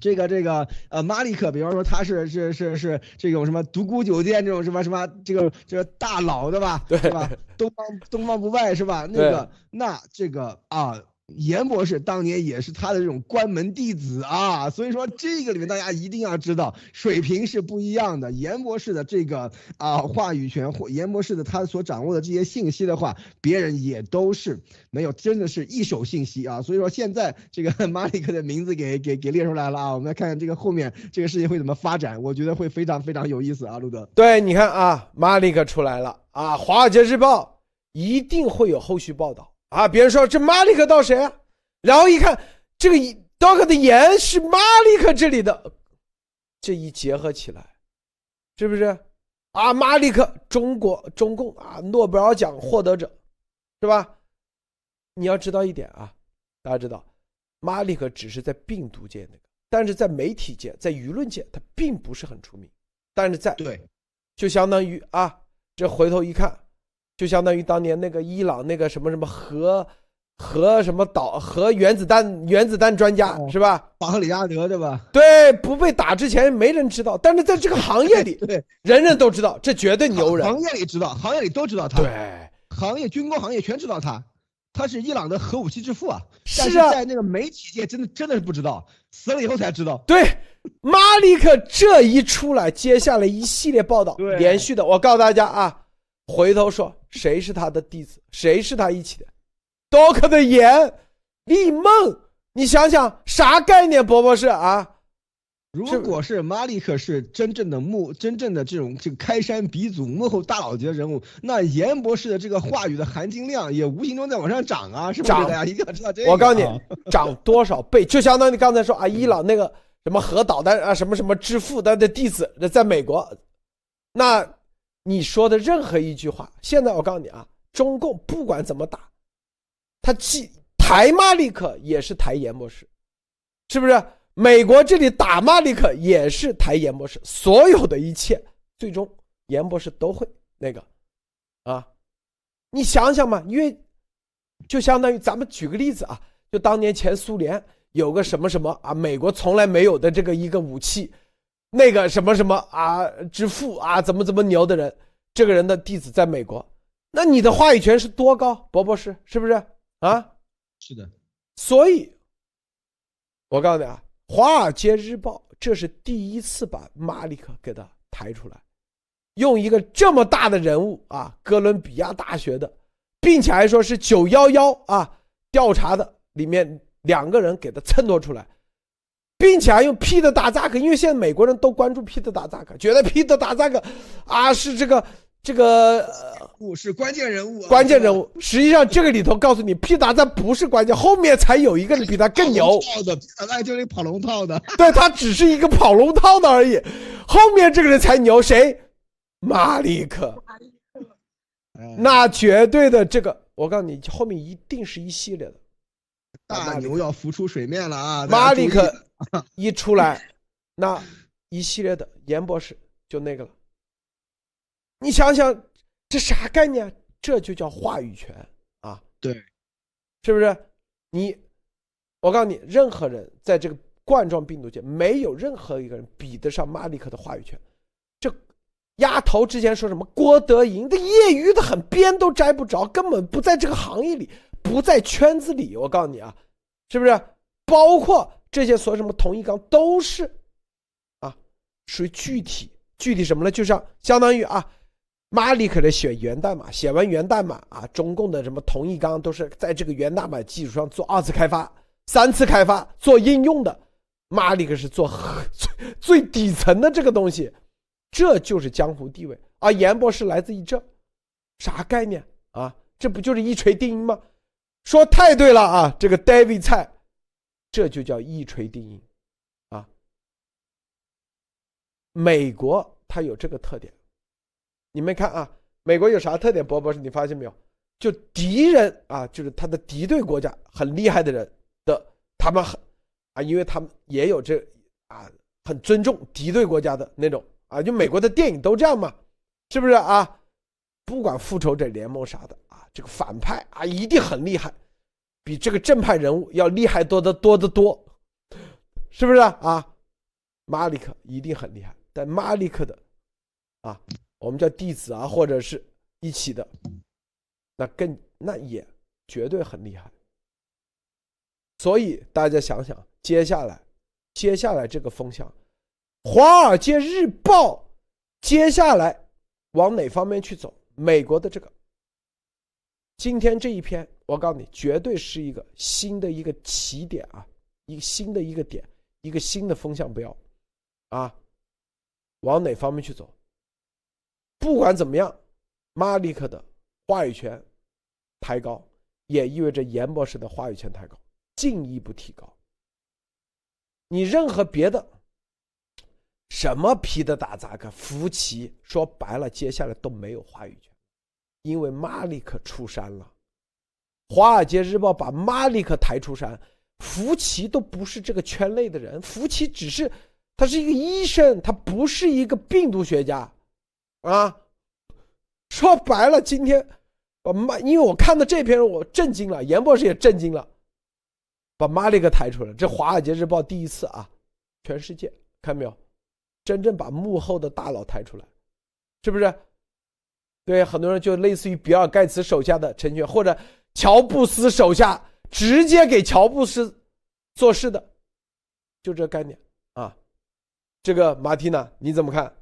这个这个呃，马里克，比方说他是是是是这种什么独孤酒店这种什么什么这个这个大佬对吧？对吧？东方东方不败是吧？那个那这个啊。严博士当年也是他的这种关门弟子啊，所以说这个里面大家一定要知道水平是不一样的。严博士的这个啊话语权，或严博士的他所掌握的这些信息的话，别人也都是没有，真的是一手信息啊。所以说现在这个马里克的名字给给给列出来了啊，我们来看看这个后面这个事情会怎么发展，我觉得会非常非常有意思啊，路德。对，你看啊，马里克出来了啊，《华尔街日报》一定会有后续报道。啊！别人说这马里克到谁啊？然后一看，这个 Dog 的盐是马里克这里的，这一结合起来，是不是？啊，马里克，中国中共啊，诺贝尔奖获得者，是吧？你要知道一点啊，大家知道，马里克只是在病毒界那个，但是在媒体界，在舆论界，他并不是很出名。但是在对，就相当于啊，这回头一看。就相当于当年那个伊朗那个什么什么核核什么导核原子弹原子弹专家哦是吧？巴赫里亚德对吧？对，不被打之前没人知道，但是在这个行业里，对，人人都知道，这绝对牛人。行业里知道，行业里都知道他，对，行业军工行业全知道他，他是伊朗的核武器之父啊。但是啊，在那个媒体界真的真的是不知道，死了以后才知道。对，马里克这一出来，接下来一系列报道，对连续的，我告诉大家啊，回头说谁是他的弟子，谁是他一起的，多克的眼，立梦，你想想啥概念，伯伯是啊？如果是马里克是真正的幕，真正的这种这个开山鼻祖、幕后大佬级的人物，那严博士的这个话语的含金量也无形中在往上涨啊，是不是？涨大家一定要知道这个。我告诉你啊，涨多少倍，就相当于刚才说啊，伊朗那个什么核导弹啊，什么什么之父他的弟子，在美国，那你说的任何一句话，现在我告诉你啊，中共不管怎么打，他既抬马利克也是抬严博士，是不是？美国这里打马利克也是抬严博士，所有的一切最终严博士都会那个啊，你想想嘛，因为就相当于咱们举个例子啊，就当年前苏联有个什么什么啊，美国从来没有的这个一个武器，那个什么什么啊之父啊，怎么怎么牛的人，这个人的弟子在美国，那你的话语权是多高？博博士是不是啊？是的，所以，我告诉你啊，《华尔街日报》这是第一次把马里克给他抬出来，用一个这么大的人物啊，哥伦比亚大学的，并且还说是九幺幺啊调查的里面两个人给他衬托出来，并且还用皮特打扎克，因为现在美国人都关注皮特打扎克，觉得皮特打扎克啊是这个这个。呃物是关键人物啊，关键人物，实际上这个里头告诉你，皮达赞不是关键，后面才有一个人比他更牛。跑的，那就是跑龙套的。对他只是一个跑龙套的而已，后面这个人才牛。谁？马里克，哎那绝对的这个，我告诉你，后面一定是一系列的。大牛要浮出水面了啊！马里克 一出来，那一系列的严博士就那个了。你想想，这啥概念？这就叫话语权啊！对，是不是？你，我告诉你，任何人在这个冠状病毒界，没有任何一个人比得上马里克的话语权。这丫头之前说什么郭德纲的业余的很，边都摘不着，根本不在这个行业里，不在圈子里。我告诉你啊，是不是？包括这些所有什么同一纲都是啊，属于具体具体什么呢？就像相当于啊。马里克的写源代码，写完源代码啊，中共的什么同一纲都是在这个源代码基础上做二次开发、三次开发做应用的。马里克是做最 最底层的这个东西，这就是江湖地位。而严博士来自于这，啥概念啊？这不就是一锤定音吗？说太对了啊！这个 David 蔡，这就叫一锤定音啊。美国它有这个特点。你们看啊，美国有啥特点？博博士，你发现没有？就敌人啊，就是他的敌对国家很厉害的人的，他们很啊，因为他们也有这啊，很尊重敌对国家的那种啊。就美国的电影都这样嘛，是不是啊？不管复仇者联盟啥的啊，这个反派啊一定很厉害，比这个正派人物要厉害多得多得多，是不是啊？马里克一定很厉害，但马里克的啊。我们叫弟子啊，或者是一起的，那更那也绝对很厉害。所以大家想想，接下来，接下来这个风向，《华尔街日报》接下来往哪方面去走？美国的这个，今天这一篇，我告诉你，绝对是一个新的一个起点啊，一个新的一个点，一个新的风向标啊，往哪方面去走？不管怎么样，马里克的话语权抬高，也意味着严博士的话语权抬高，进一步提高。你任何别的，什么皮的打杂克、福奇，说白了，接下来都没有话语权，因为马里克出山了。华尔街日报把马里克抬出山，福奇都不是这个圈内的人，福奇只是他是一个医生，他不是一个病毒学家。啊，说白了，今天把马，因为我看到这篇我震惊了，严博士也震惊了，把马里克抬出来，这《华尔街日报》第一次啊，全世界看没有，真正把幕后的大佬抬出来，是不是？对，很多人就类似于比尔盖茨手下的成员，或者乔布斯手下直接给乔布斯做事的，就这概念啊。这个马蒂娜你怎么看？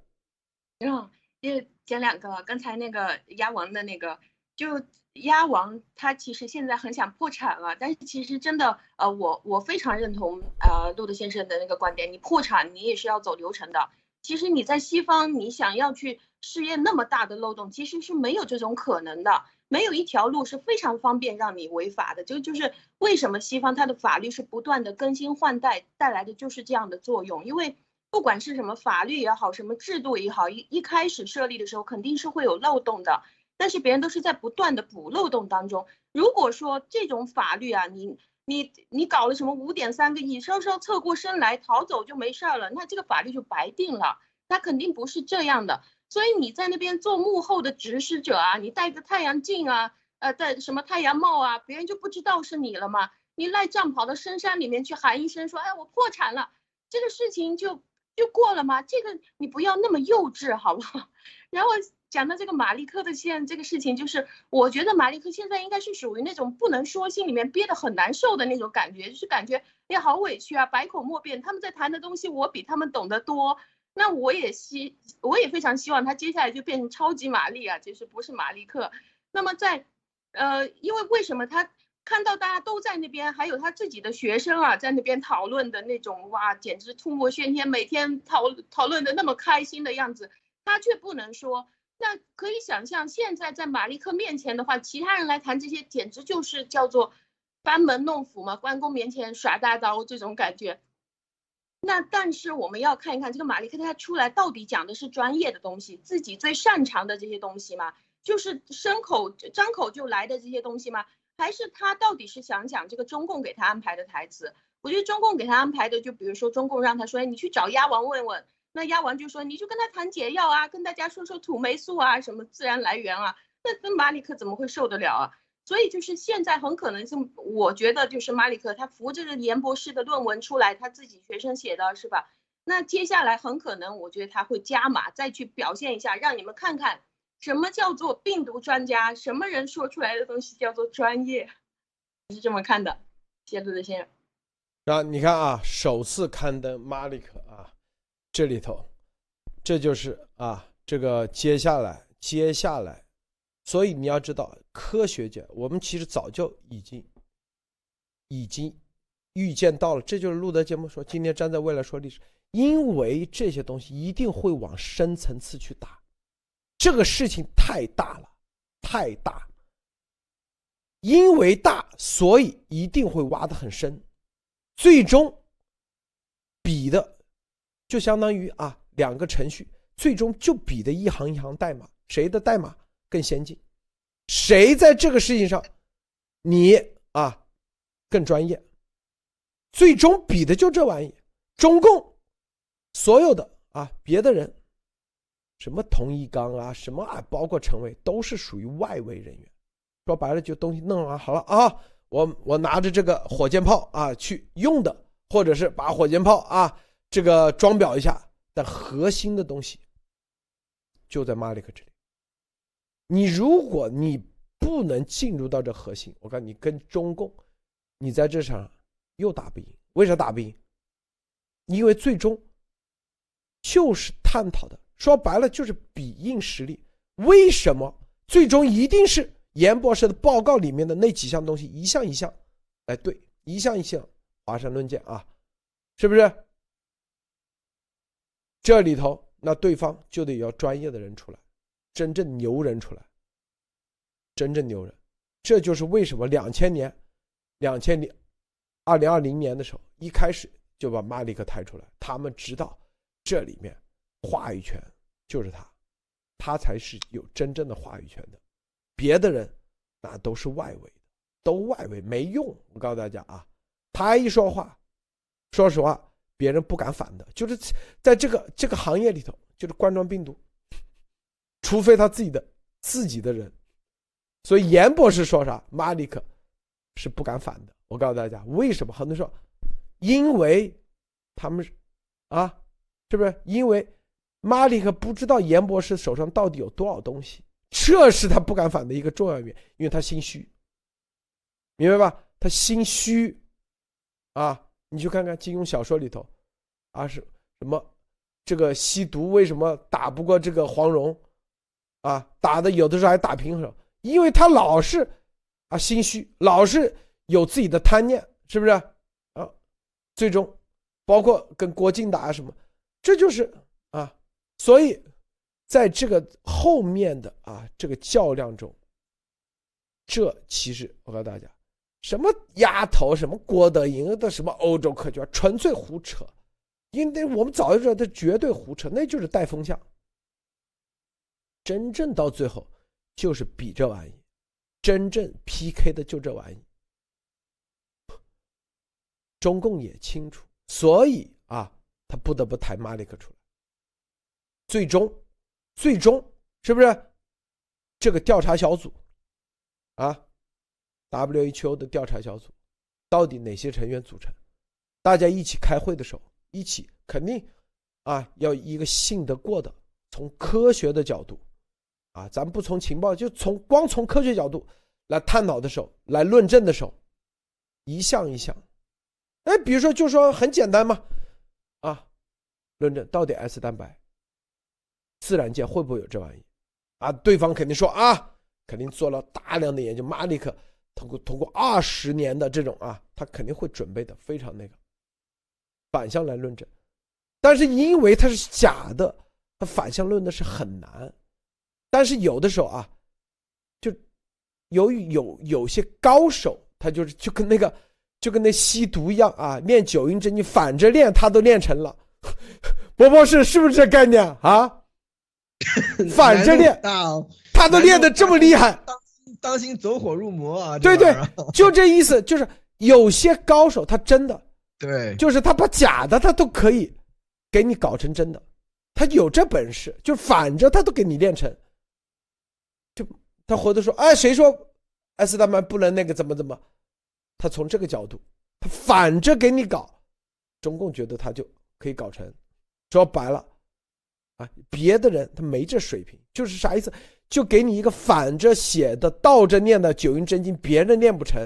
嗯，就讲两个，刚才那个鸭王的那个，就鸭王他其实现在很想破产了，但是其实真的，呃，我我非常认同呃路德先生的那个观点，你破产你也是要走流程的。其实你在西方，你想要去试验那么大的漏洞，其实是没有这种可能的，没有一条路是非常方便让你违法的。这就是为什么西方它的法律是不断的更新换代带来的就是这样的作用。因为不管是什么法律也好，什么制度也好，一一开始设立的时候肯定是会有漏洞的，但是别人都是在不断的补漏洞当中。如果说这种法律啊，你。你你搞了什么五点三个亿，稍稍侧过身来逃走就没事儿了，那这个法律就白定了。它肯定不是这样的，所以你在那边做幕后的指使者啊，你戴个太阳镜啊，呃，戴什么太阳帽啊，别人就不知道是你了吗？你赖账跑到深山里面去喊一声说，哎，我破产了，这个事情就就过了吗？这个你不要那么幼稚好不好？然后。讲到这个马利克的现这个事情，就是我觉得马利克现在应该是属于那种不能说，心里面憋得很难受的那种感觉，就是感觉哎好委屈啊，百口莫辩。他们在谈的东西，我比他们懂得多。那我也希，我也非常希望他接下来就变成超级玛丽啊，就是不是马利克。那么在，呃，因为为什么他看到大家都在那边，还有他自己的学生啊，在那边讨论的那种哇，简直吐沫喧天，每天讨讨论的那么开心的样子，他却不能说。那可以想象，现在在马利克面前的话，其他人来谈这些，简直就是叫做班门弄斧嘛，关公面前耍大刀这种感觉。那但是我们要看一看这个马利克他出来到底讲的是专业的东西，自己最擅长的这些东西吗？就是牲口张口就来的这些东西吗？还是他到底是想讲这个中共给他安排的台词？我觉得中共给他安排的，就比如说中共让他说，哎，你去找鸭王问问。那鸭王就说：“你就跟他谈解药啊，跟大家说说土霉素啊，什么自然来源啊。”那那马里克怎么会受得了啊？所以就是现在很可能是，我觉得就是马里克他扶着严博士的论文出来，他自己学生写的是吧？那接下来很可能，我觉得他会加码，再去表现一下，让你们看看什么叫做病毒专家，什么人说出来的东西叫做专业，是这么看的。谢杜德先生。啊，你看啊，首次刊登马里克啊。这里头，这就是啊，这个接下来，接下来，所以你要知道，科学界我们其实早就已经，已经预见到了。这就是录的节目说，今天站在未来说历史，因为这些东西一定会往深层次去打，这个事情太大了，太大，因为大，所以一定会挖得很深，最终比的。就相当于啊，两个程序最终就比的一行一行代码，谁的代码更先进，谁在这个事情上，你啊更专业，最终比的就这玩意。中共所有的啊别的人，什么童一刚啊，什么啊，包括陈伟，都是属于外围人员。说白了，就东西弄完好了啊，我我拿着这个火箭炮啊去用的，或者是把火箭炮啊。这个装裱一下，但核心的东西就在马里克这里。你如果你不能进入到这核心，我告诉你，跟中共，你在这场又打不赢。为啥打不赢？因为最终就是探讨的，说白了就是比硬实力。为什么最终一定是严博士的报告里面的那几项东西一项一项来对，一项一项华山论剑啊，是不是？这里头，那对方就得要专业的人出来，真正牛人出来，真正牛人。这就是为什么两千年、两千年、二零二零年的时候，一开始就把马里克抬出来。他们知道这里面话语权就是他，他才是有真正的话语权的。别的人那都是外围的，都外围没用。我告诉大家啊，他一说话，说实话。别人不敢反的，就是在这个这个行业里头，就是冠状病毒，除非他自己的自己的人所以严博士说啥，马里克是不敢反的。我告诉大家为什么？很多人说，因为他们啊，是不是？因为马里克不知道严博士手上到底有多少东西，这是他不敢反的一个重要原因，因为他心虚，明白吧？他心虚啊！你去看看金庸小说里头，啊是什么？这个吸毒为什么打不过这个黄蓉？啊，打的有的时候还打平手，因为他老是啊心虚，老是有自己的贪念，是不是？啊，最终包括跟郭靖打什么，这就是啊，所以在这个后面的啊这个较量中，这其实我告诉大家，什么丫头，什么郭德银的什么欧洲客卷，纯粹胡扯，因为我们早就知道这绝对胡扯，那就是带风向。真正到最后，就是比这玩意，真正 PK 的就这玩意。中共也清楚，所以啊，他不得不抬马里克出来。最终，最终是不是这个调查小组啊？WHO 的调查小组到底哪些成员组成？大家一起开会的时候，一起肯定啊，要一个信得过的，从科学的角度。啊，咱不从情报，就从光从科学角度来探讨的时候，来论证的时候，一项一项，哎，比如说就说很简单嘛，啊，论证到底 S 蛋白，自然界会不会有这玩意？啊，对方肯定说啊，肯定做了大量的研究，马里克通过通过二十年的这种啊，他肯定会准备的非常那个，反向来论证，但是因为它是假的，他反向论的是很难。但是有的时候啊，就由于有有些高手，他就是就跟那个就跟那吸毒一样啊，练九阴真经反着练，他都练成了。伯伯是是不是这概念啊？反着练，他都练的这么厉害，当心当心走火入魔啊！对对，就这意思，就是有些高手他真的对，就是他把假的他都可以给你搞成真的，他有这本事，就反着他都给你练成。他回头说：“哎，谁说 S 蛋白不能那个怎么怎么？他从这个角度，他反着给你搞，中共觉得他就可以搞成。说白了，啊，别的人他没这水平，就是啥意思？就给你一个反着写的、倒着念的九阴真经，别人念不成，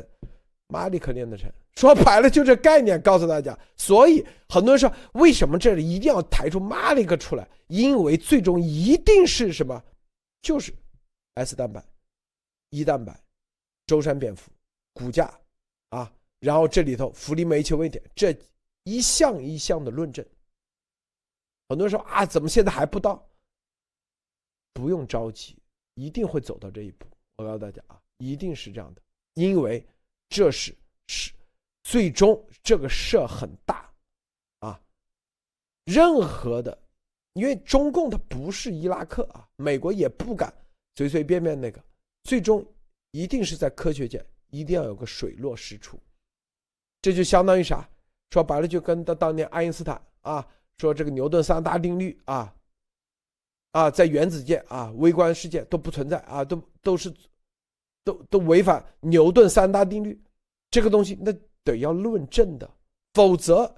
马里克念得成。说白了，就这概念告诉大家。所以很多人说，为什么这里一定要抬出马里克出来？因为最终一定是什么？就是 S 蛋白。”一蛋白、舟山蝙蝠、骨架，啊，然后这里头福利煤球位点，这一项一项的论证。很多人说啊，怎么现在还不到？不用着急，一定会走到这一步。我告诉大家啊，一定是这样的，因为这是是最终这个事很大，啊，任何的，因为中共它不是伊拉克啊，美国也不敢随随便便那个。最终一定是在科学界，一定要有个水落石出。这就相当于啥？说白了，就跟当当年爱因斯坦啊，说这个牛顿三大定律啊，啊，在原子界啊，微观世界都不存在啊，都都是，都都违反牛顿三大定律。这个东西那得要论证的，否则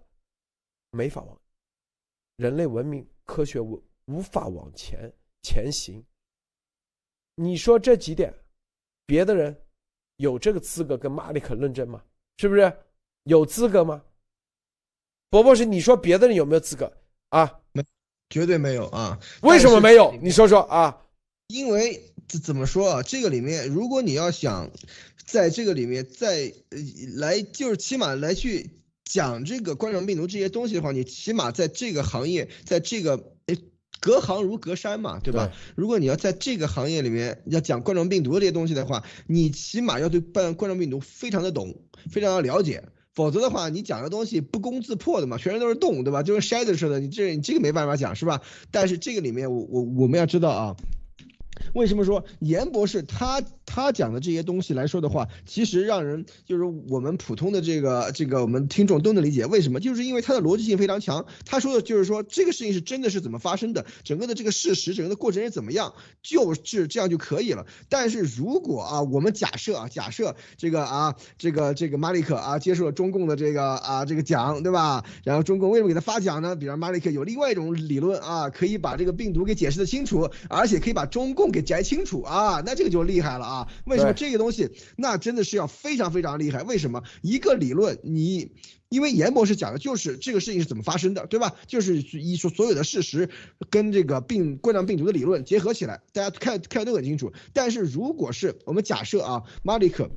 没法往人类文明科学无无法往前前行。你说这几点，别的人有这个资格跟马里克论证吗？是不是有资格吗？伯伯是你说别的人有没有资格啊？没，绝对没有啊！为什么没有？你说说啊？因为怎么说啊？这个里面，如果你要想在这个里面再来，就是起码来去讲这个冠状病毒这些东西的话，你起码在这个行业，在这个诶。隔行如隔山嘛，对吧？如果你要在这个行业里面要讲冠状病毒这些东西的话，你起码要对冠冠状病毒非常的懂，非常的了解，否则的话，你讲的东西不攻自破的嘛，全身都是洞，对吧？就跟筛子似的，你这你这个没办法讲，是吧？但是这个里面，我我我们要知道啊，为什么说严博士他他。讲的这些东西来说的话，其实让人就是我们普通的这个这个我们听众都能理解，为什么？就是因为他的逻辑性非常强。他说的就是说这个事情是真的是怎么发生的，整个的这个事实，整个的过程是怎么样，就是这样就可以了。但是如果啊，我们假设啊，假设这个啊，这个这个马里克啊接受了中共的这个啊这个奖，对吧？然后中共为什么给他发奖呢？比如马里克有另外一种理论啊，可以把这个病毒给解释的清楚，而且可以把中共给摘清楚啊，那这个就厉害了啊！为什么这个东西那真的是要非常非常厉害？为什么一个理论你？因为严博士讲的就是这个事情是怎么发生的，对吧？就是一说所有的事实跟这个病冠状病毒的理论结合起来，大家看看都很清楚。但是如果是我们假设啊，马里克。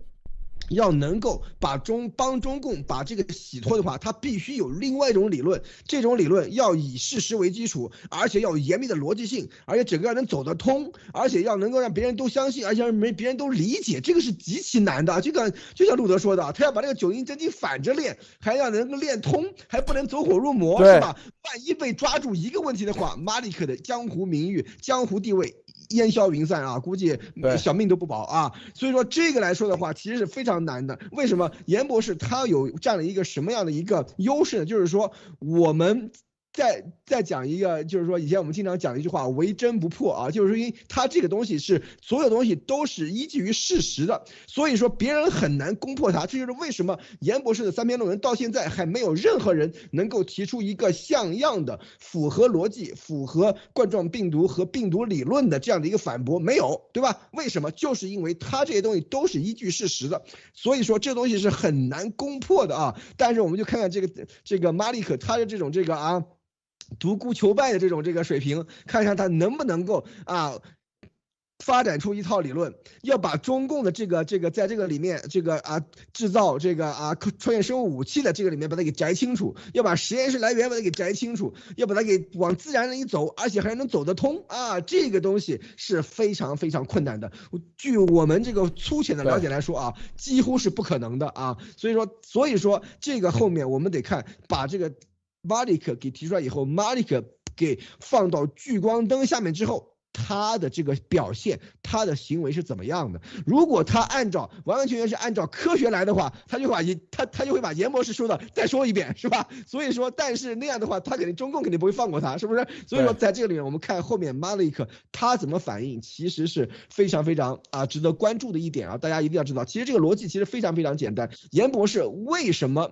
要能够把中帮中共把这个洗脱的话，他必须有另外一种理论，这种理论要以事实为基础，而且要有严密的逻辑性，而且整个要能走得通，而且要能够让别人都相信，而且让没别人都理解，这个是极其难的。就像就像路德说的，他要把这个九阴真经反着练，还要能够练通，还不能走火入魔，是吧？万一被抓住一个问题的话，马里克的江湖名誉、江湖地位。烟消云散啊，估计小命都不保啊。所以说这个来说的话，其实是非常难的。为什么严博士他有占了一个什么样的一个优势呢？就是说我们。再再讲一个，就是说以前我们经常讲一句话“唯真不破”啊，就是说因为它这个东西是所有东西都是依据于事实的，所以说别人很难攻破它。这就是为什么严博士的三篇论文到现在还没有任何人能够提出一个像样的、符合逻辑、符合冠状病毒和病毒理论的这样的一个反驳，没有，对吧？为什么？就是因为它这些东西都是依据事实的，所以说这东西是很难攻破的啊。但是我们就看看这个这个马利克他的这种这个啊。独孤求败的这种这个水平，看看他能不能够啊发展出一套理论，要把中共的这个这个在这个里面这个啊制造这个啊穿越生物武器的这个里面把它给摘清楚，要把实验室来源把它给摘清楚，要把它给往自然里走，而且还能走得通啊，这个东西是非常非常困难的。据我们这个粗浅的了解来说啊，几乎是不可能的啊。所以说，所以说这个后面我们得看把这个。马里克给提出来以后，马里克给放到聚光灯下面之后，他的这个表现，他的行为是怎么样的？如果他按照完完全全是按照科学来的话，他就把严他他就会把严博士说的再说一遍，是吧？所以说，但是那样的话，他肯定中共肯定不会放过他，是不是？所以说，在这个里面，我们看后面马里克他怎么反应，其实是非常非常啊值得关注的一点啊！大家一定要知道，其实这个逻辑其实非常非常简单。严博士为什么？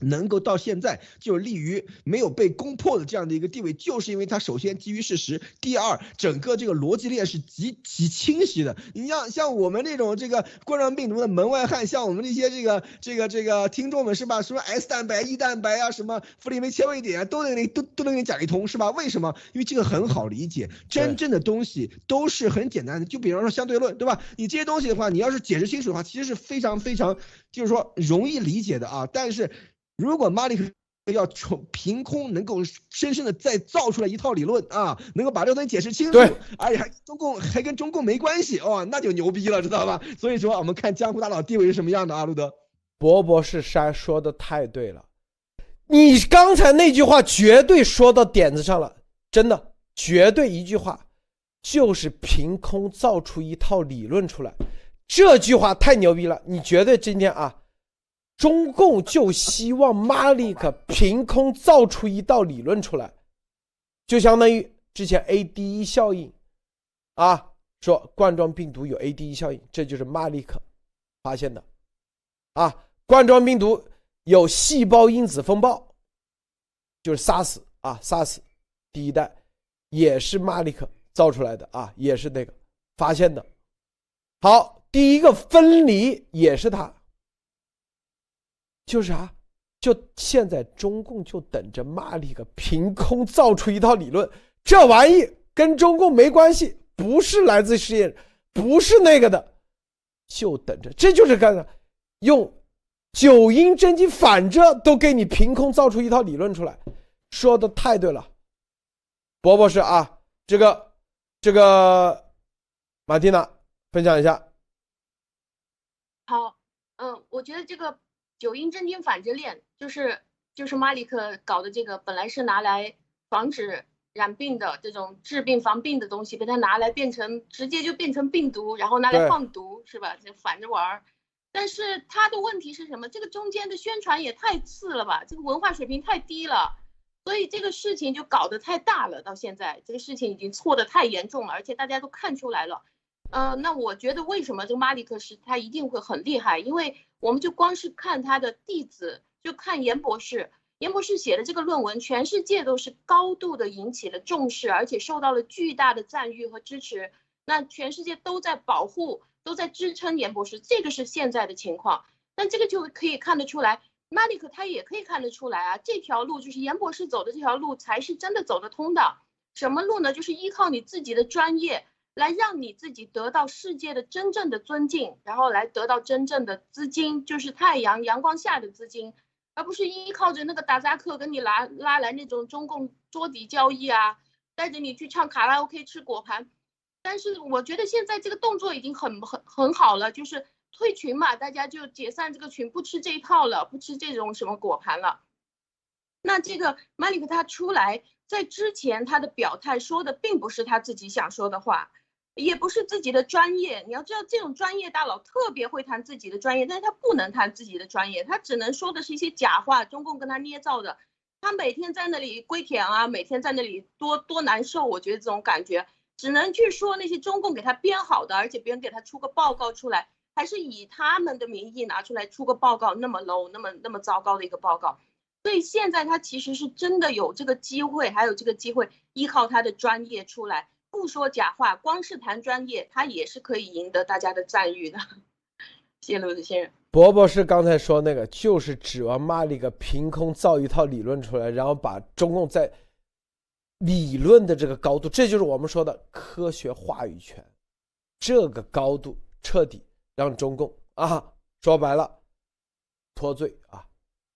能够到现在就立于没有被攻破的这样的一个地位，就是因为它首先基于事实，第二整个这个逻辑链是极其清晰的。你像像我们这种这个冠状病毒的门外汉，像我们这些这个这个这个听众们是吧？什么 S 蛋白、E 蛋白啊，什么弗里梅切位点啊，都能给都都能给你讲一通是吧？为什么？因为这个很好理解，真正的东西都是很简单的。就比方说相对论，对吧？你这些东西的话，你要是解释清楚的话，其实是非常非常就是说容易理解的啊。但是如果马里克要从凭空能够深深的再造出来一套理论啊，能够把这个东西解释清楚，而且还中共还跟中共没关系哦，那就牛逼了，知道吧？所以说我们看江湖大佬地位是什么样的啊，路德。博博士山说的太对了，你刚才那句话绝对说到点子上了，真的，绝对一句话，就是凭空造出一套理论出来，这句话太牛逼了，你绝对今天啊。中共就希望马里克凭空造出一道理论出来，就相当于之前 ADE 效应，啊，说冠状病毒有 ADE 效应，这就是马里克发现的，啊，冠状病毒有细胞因子风暴，就是 SARS 啊，SARS 第一代也是马里克造出来的啊，也是那个发现的。好，第一个分离也是他。就是啥，就现在中共就等着骂你个凭空造出一套理论，这玩意跟中共没关系，不是来自实验，不是那个的，就等着，这就是干啥，用九阴真经反着都给你凭空造出一套理论出来，说的太对了，博博士啊，这个这个马蒂娜分享一下。好，嗯，我觉得这个。九阴真经反着练，就是就是马里克搞的这个，本来是拿来防止染病的这种治病防病的东西，被他拿来变成直接就变成病毒，然后拿来放毒，是吧？就反着玩儿。但是他的问题是什么？这个中间的宣传也太次了吧？这个文化水平太低了，所以这个事情就搞得太大了。到现在，这个事情已经错的太严重了，而且大家都看出来了。呃，那我觉得为什么这个马里克是他一定会很厉害？因为我们就光是看他的弟子，就看严博士。严博士写的这个论文，全世界都是高度的引起了重视，而且受到了巨大的赞誉和支持。那全世界都在保护，都在支撑严博士，这个是现在的情况。那这个就可以看得出来，马里克他也可以看得出来啊，这条路就是严博士走的这条路才是真的走得通的。什么路呢？就是依靠你自己的专业，来让你自己得到世界的真正的尊敬，然后来得到真正的资金，就是太阳阳光下的资金。而不是依靠着那个达扎克跟你拉拉来那种中共桌底交易啊，带着你去唱卡拉 OK 吃果盘，但是我觉得现在这个动作已经很很很好了，就是退群嘛，大家就解散这个群，不吃这一套了，不吃这种什么果盘了。那这个马里克他出来，在之前他的表态说的并不是他自己想说的话。也不是自己的专业，你要知道这种专业大佬特别会谈自己的专业，但是他不能谈自己的专业，他只能说的是一些假话，中共跟他捏造的。他每天在那里跪舔啊，每天在那里多多难受，我觉得这种感觉只能去说那些中共给他编好的，而且别人给他出个报告出来，还是以他们的名义拿出来出个报告，那么 low，那么那么糟糕的一个报告。所以现在他其实是真的有这个机会，还有这个机会依靠他的专业出来。不说假话，光是谈专业，他也是可以赢得大家的赞誉的。谢谢罗子先生。伯伯是刚才说那个，就是指望马里克凭空造一套理论出来，然后把中共在理论的这个高度，这就是我们说的科学话语权，这个高度彻底让中共啊，说白了脱罪啊。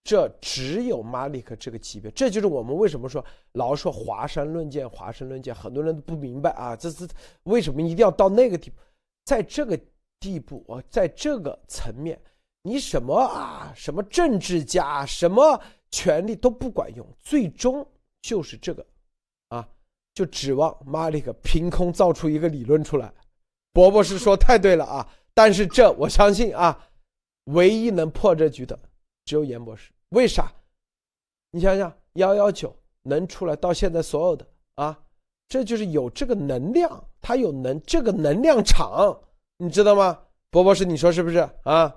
这只有马里克这个级别，这就是我们为什么说老说华山论剑，华山论剑，很多人都不明白啊，这是为什么一定要到那个地步，在这个地步啊，在这个层面，你什么啊，什么政治家，什么权力都不管用，最终就是这个，啊，就指望马里克凭空造出一个理论出来。伯伯是说太对了啊，但是这我相信啊，唯一能破这局的。只有严博士，为啥？你想想，幺幺九能出来到现在所有的啊，这就是有这个能量，他有能这个能量场，你知道吗？博博士，你说是不是啊？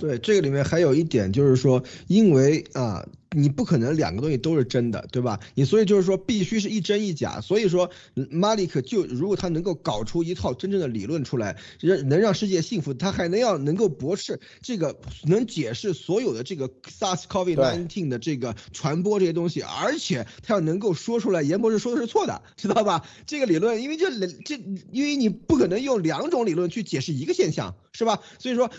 对，这个里面还有一点就是说，因为啊。你不可能两个东西都是真的，对吧？你所以就是说必须是一真一假。所以说，马里克就如果他能够搞出一套真正的理论出来，让能让世界幸福，他还能要能够驳斥这个能解释所有的这个 SARS-CoV-19 的这个传播这些东西，而且他要能够说出来，严博士说的是错的，知道吧？这个理论，因为这这，因为你不可能用两种理论去解释一个现象，是吧？所以说。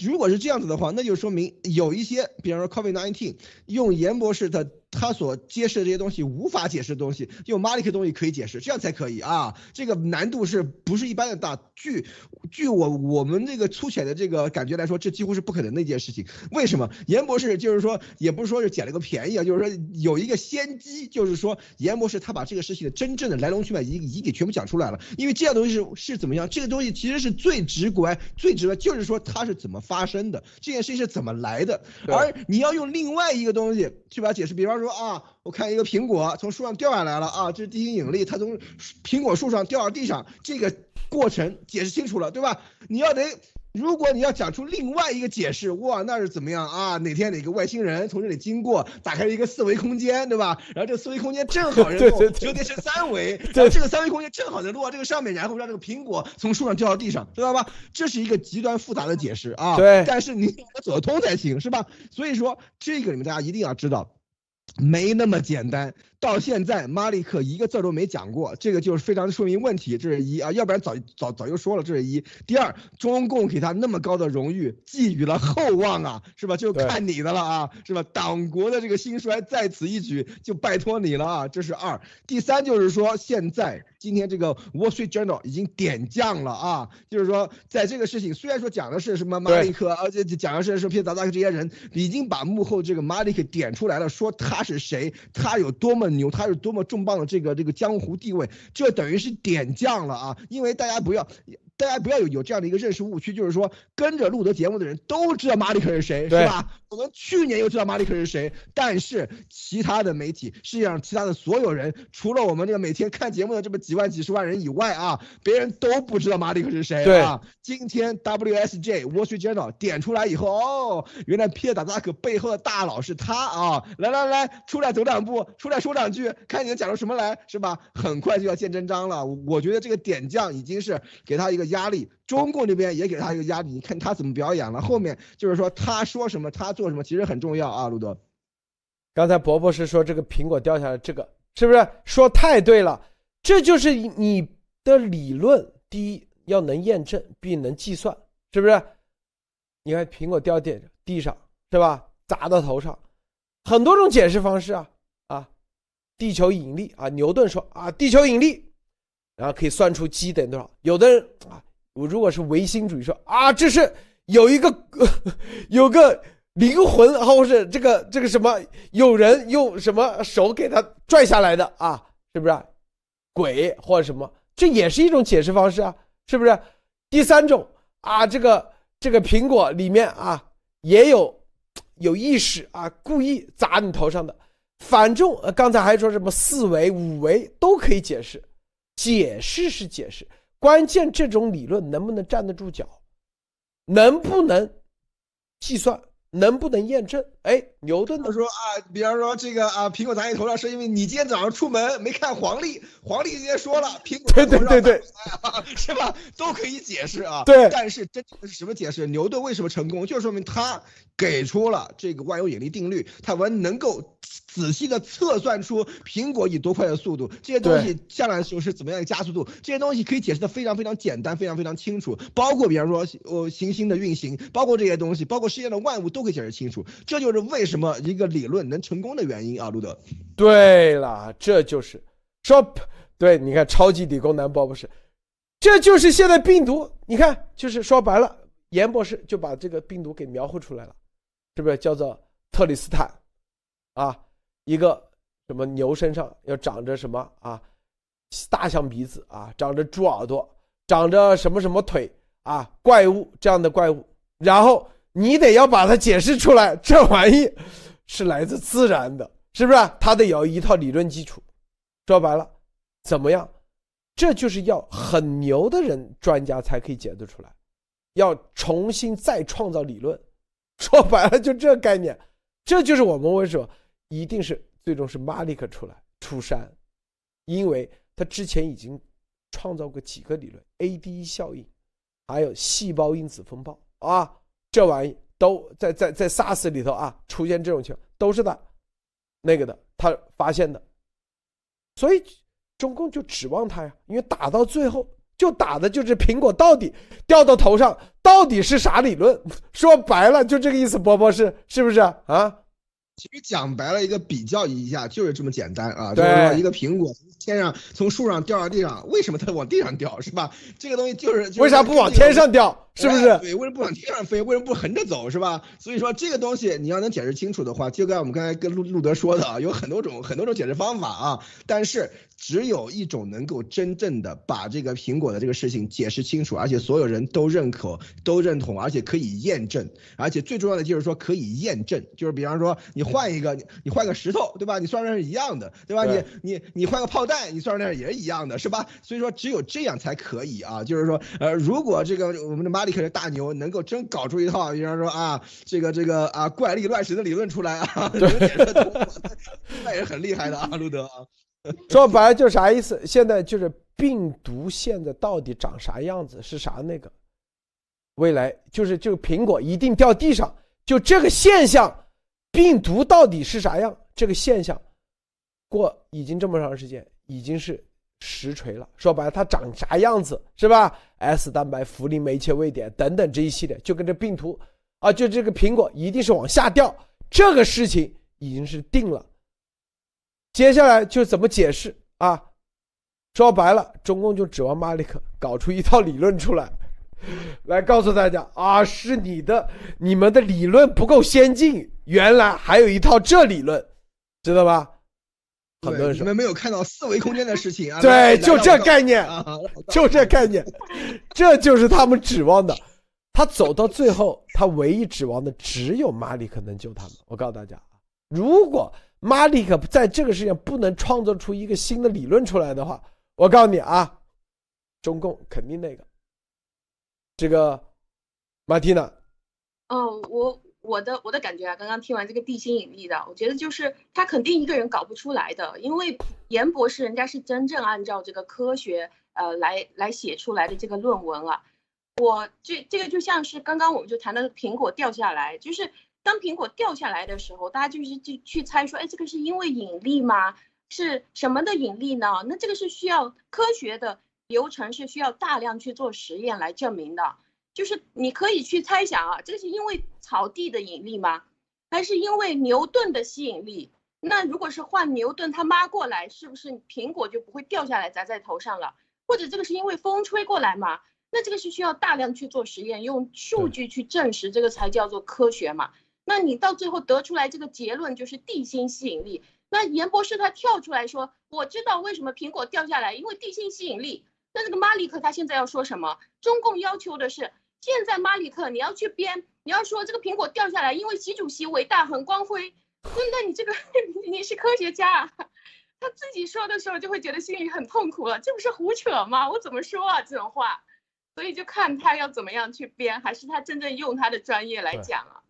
如果是这样子的话，那就说明有一些，比方说 COVID-19，用严博士的。他所揭示的这些东西无法解释的东西，用马里克东西可以解释，这样才可以啊！这个难度是不是一般的大？据据我我们这个粗浅的这个感觉来说，这几乎是不可能的一件事情。为什么？严博士就是说，也不是说是捡了个便宜啊，就是说有一个先机，就是说严博士他把这个事情的真正的来龙去脉已已给全部讲出来了。因为这样东西是是怎么样？这个东西其实是最直观、最直观，就是说它是怎么发生的，这件事情是怎么来的。而你要用另外一个东西去把它解释，比方说。说啊，我看一个苹果从树上掉下来了啊，这是地心引力，它从苹果树上掉到地上，这个过程解释清楚了，对吧？你要得，如果你要讲出另外一个解释，哇，那是怎么样啊？哪天哪个外星人从这里经过，打开了一个四维空间，对吧？然后这个四维空间正好能够折叠成三维，然后这个三维空间正好能落到这个上面，然后让这个苹果从树上掉到地上，知道吧？这是一个极端复杂的解释啊。对，但是你要走得通才行，是吧？所以说这个你们大家一定要知道。没那么简单，到现在马利克一个字都没讲过，这个就是非常说明问题，这是一啊，要不然早早早就说了，这是一。第二，中共给他那么高的荣誉，寄予了厚望啊，是吧？就看你的了啊，是吧？党国的这个兴衰在此一举，就拜托你了啊，这是二。第三就是说，现在。今天这个 Wall Street Journal 已经点将了啊，就是说在这个事情虽然说讲的是什么马利克，而且讲的是说皮特达克这些人已经把幕后这个马利克点出来了，说他是谁，他有多么牛，他是多么重磅的这个这个江湖地位，这等于是点将了啊，因为大家不要。大家不要有有这样的一个认识误区，就是说跟着路德节目的人都知道马里克是谁，是吧？我们去年又知道马里克是谁，但是其他的媒体，世界上其他的所有人，除了我们这个每天看节目的这么几万几十万人以外啊，别人都不知道马里克是谁啊。今天 WSJ Wall Street Journal 点出来以后，哦，原来皮尔达扎克背后的大佬是他啊！来来来，出来走两步，出来说两句，看你能讲出什么来，是吧？很快就要见真章了，我觉得这个点将已经是给他一个。压力，中共这边也给他一个压力，你看他怎么表演了。后面就是说他说什么，他做什么，其实很重要啊。路德，刚才伯伯是说这个苹果掉下来，这个是不是说太对了？这就是你的理论，第一要能验证，并能计算，是不是？你看苹果掉地地上，是吧？砸到头上，很多种解释方式啊啊，地球引力啊，牛顿说啊，地球引力。然后可以算出 G 等于多少？有的人啊，我如果是唯心主义说啊，这是有一个 有个灵魂，或者是这个这个什么，有人用什么手给他拽下来的啊？是不是？鬼或者什么？这也是一种解释方式啊，是不是？第三种啊，这个这个苹果里面啊也有有意识啊，故意砸你头上的。反正刚才还说什么四维五维都可以解释。解释是解释，关键这种理论能不能站得住脚，能不能计算，能不能验证？哎，牛顿他说啊，比方说这个啊，苹果砸你头上是因为你今天早上出门没看黄历，黄历今天说了 苹果对对对对，是吧？都可以解释啊。对，但是真正的是什么解释？牛顿为什么成功？就说明他给出了这个万有引力定律，他完能够。仔细的测算出苹果以多快的速度，这些东西下来的时候是怎么样一个加速度，这些东西可以解释的非常非常简单，非常非常清楚。包括比方说，呃，行星的运行，包括这些东西，包括世界的万物都可以解释清楚。这就是为什么一个理论能成功的原因啊，路德。对了，这就是 shop，对，你看超级理工男包博士，这就是现在病毒，你看，就是说白了，严博士就把这个病毒给描绘出来了，是不是叫做特里斯坦啊？一个什么牛身上要长着什么啊？大象鼻子啊，长着猪耳朵，长着什么什么腿啊？怪物这样的怪物，然后你得要把它解释出来，这玩意是来自自然的，是不是？它得有一套理论基础。说白了，怎么样？这就是要很牛的人专家才可以解读出来，要重新再创造理论。说白了，就这概念，这就是我们为什么。一定是最终是马里克出来出山，因为他之前已经创造过几个理论，ADE 效应，还有细胞因子风暴。啊，这玩意都在在在 SARS 里头啊出现这种情况，都是他那个的，他发现的，所以中共就指望他呀，因为打到最后就打的就是苹果到底掉到头上到底是啥理论，说白了就这个意思，波波是是不是啊？其实讲白了，一个比较一下就是这么简单啊，就是说一个苹果从天上从树上掉到地上，为什么它往地上掉，是吧？这个东西就是为啥不往天上掉？是不是？对，为什么不往天上飞？为什么不横着走？是吧？所以说这个东西你要能解释清楚的话，就跟我们刚才跟路路德说的啊，有很多种很多种解释方法啊。但是只有一种能够真正的把这个苹果的这个事情解释清楚，而且所有人都认可、都认同，而且可以验证，而且最重要的就是说可以验证，就是比方说你换一个，你换个石头，对吧？你算出来是一样的，对吧？你你你换个炮弹，你算出来也是一样的，是吧？所以说只有这样才可以啊。就是说，呃，如果这个我们的马。里克的大牛，能够真搞出一套，比方说啊，这个这个啊怪力乱神的理论出来啊，那也是很厉害的啊，路德啊。说白了就啥意思？现在就是病毒现在到底长啥样子？是啥那个？未来就是这个苹果一定掉地上，就这个现象，病毒到底是啥样？这个现象过已经这么长时间，已经是。实锤了，说白了，它长啥样子是吧？S 蛋白、氟林酶切位点等等这一系列，就跟这病毒啊，就这个苹果一定是往下掉，这个事情已经是定了。接下来就怎么解释啊？说白了，中共就指望马里克搞出一套理论出来，来告诉大家啊，是你的你们的理论不够先进，原来还有一套这理论，知道吧？很多人说你们没有看到四维空间的事情 啊。对，就这概念，啊，就这概念，这就是他们指望的。他走到最后，他唯一指望的只有马里克能救他们。我告诉大家啊，如果马里克在这个世界上不能创造出一个新的理论出来的话，我告诉你啊，中共肯定那个。这个马蒂娜，嗯，我我的我的感觉啊，刚刚听完这个地心引力的，我觉得就是他肯定一个人搞不出来的，因为严博士人家是真正按照这个科学呃来来写出来的这个论文啊。我这这个就像是刚刚我们就谈的苹果掉下来，就是当苹果掉下来的时候，大家就是去去猜说，哎，这个是因为引力吗？是什么的引力呢？那这个是需要科学的流程，是需要大量去做实验来证明的。就是你可以去猜想啊，这个是因为草地的引力吗？还是因为牛顿的吸引力？那如果是换牛顿他妈过来，是不是苹果就不会掉下来砸在头上了？或者这个是因为风吹过来嘛？那这个是需要大量去做实验，用数据去证实，这个才叫做科学嘛？那你到最后得出来这个结论就是地心吸引力。那严博士他跳出来说，我知道为什么苹果掉下来，因为地心吸引力。那这个马里克他现在要说什么？中共要求的是，现在马里克你要去编，你要说这个苹果掉下来，因为习主席伟大很光辉。那那你这个 你是科学家，他自己说的时候就会觉得心里很痛苦了，这不是胡扯吗？我怎么说啊这种话？所以就看他要怎么样去编，还是他真正用他的专业来讲啊？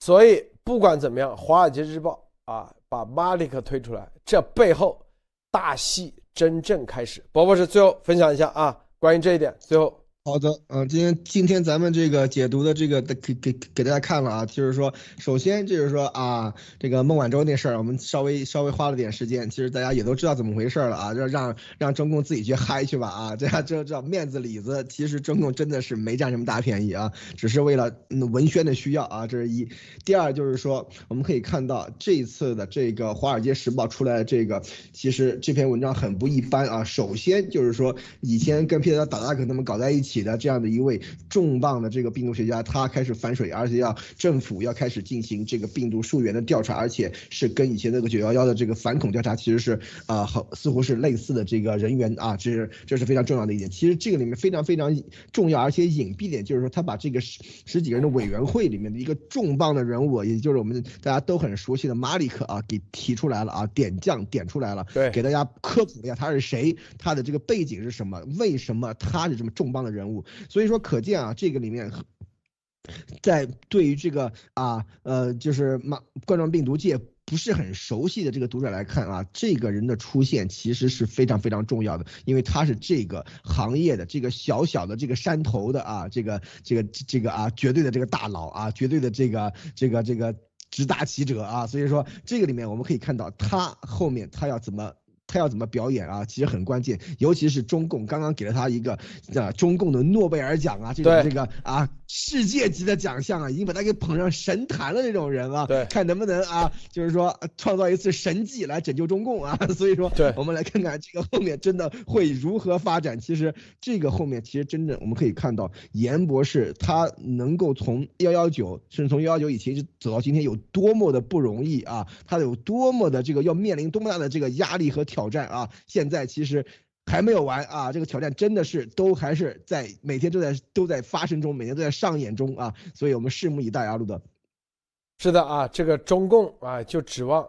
所以不管怎么样，《华尔街日报》啊把马里克推出来，这背后大戏真正开始。博博士最后分享一下啊，关于这一点，最后。好的，嗯，今天今天咱们这个解读的这个给给给大家看了啊，就是说，首先就是说啊，这个孟晚舟那事儿，我们稍微稍微花了点时间，其实大家也都知道怎么回事了啊，让让让中共自己去嗨去吧啊，这这这面子里子，其实中共真的是没占什么大便宜啊，只是为了文宣的需要啊，这是一。第二就是说，我们可以看到这一次的这个《华尔街时报》出来的这个，其实这篇文章很不一般啊。首先就是说，以前跟皮特·达拉克他们搞在一起。的这样的一位重磅的这个病毒学家，他开始反水，而且要政府要开始进行这个病毒溯源的调查，而且是跟以前那个九幺幺的这个反恐调查其实是啊，好似乎是类似的这个人员啊，这是这是非常重要的一点。其实这个里面非常非常重要而且隐蔽点，就是说他把这个十十几个人的委员会里面的一个重磅的人物，也就是我们大家都很熟悉的马里克啊，给提出来了啊，点将点出来了，对，给大家科普一下他是谁，他的这个背景是什么，为什么他是这么重磅的人人物。所以说，可见啊，这个里面，在对于这个啊呃，就是马冠状病毒界不是很熟悉的这个读者来看啊，这个人的出现其实是非常非常重要的，因为他是这个行业的这个小小的这个山头的啊，这个这个这个啊，绝对的这个大佬啊，绝对的这个这个这个直达其者啊，所以说这个里面我们可以看到他后面他要怎么。他要怎么表演啊？其实很关键，尤其是中共刚刚给了他一个，啊，中共的诺贝尔奖啊，这种这个啊世界级的奖项啊，已经把他给捧上神坛了那种人啊，对，看能不能啊，就是说创造一次神迹来拯救中共啊。所以说，对，我们来看看这个后面真的会如何发展。其实这个后面其实真正我们可以看到，严博士他能够从幺幺九，甚至从幺幺九以前就走到今天有多么的不容易啊，他有多么的这个要面临多么大的这个压力和挑。挑战啊，现在其实还没有完啊！这个挑战真的是都还是在每天都在都在发生中，每天都在上演中啊！所以我们拭目以待啊，路德。是的啊，这个中共啊，就指望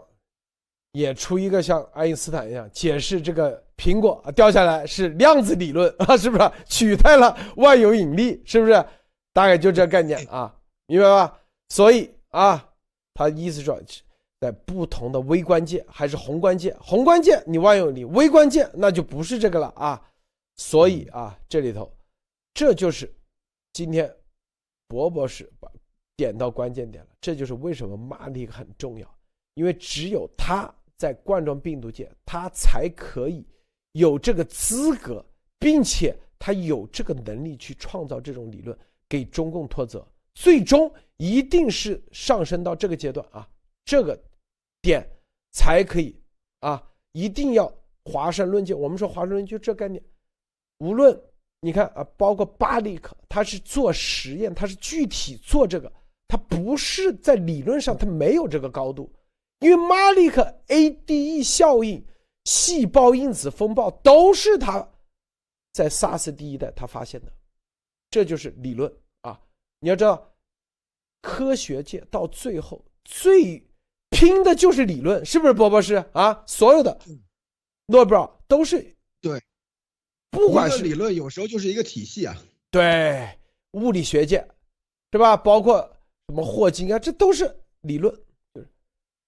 也出一个像爱因斯坦一样解释这个苹果掉下来是量子理论 啊，是不是取代了万有引力？是不是？大概就这概念啊，明白吧？所以啊，他意思说。在不同的微观界还是宏观界，宏观界你万有引力，微观界那就不是这个了啊。所以啊，这里头，这就是今天博博士把点到关键点了。这就是为什么马里很重要，因为只有他在冠状病毒界，他才可以有这个资格，并且他有这个能力去创造这种理论，给中共托责，最终一定是上升到这个阶段啊，这个。点才可以啊！一定要华山论剑，我们说华山论剑这概念，无论你看啊，包括巴利克，他是做实验，他是具体做这个，他不是在理论上他没有这个高度，因为马利克 ADE 效应、细胞因子风暴都是他在 SARS 第一代他发现的，这就是理论啊！你要知道，科学界到最后最拼的就是理论，是不是，波波士啊？所有的诺贝尔都是对，不管是理论，有时候就是一个体系啊。对，物理学界，是吧？包括什么霍金啊，这都是理论，就是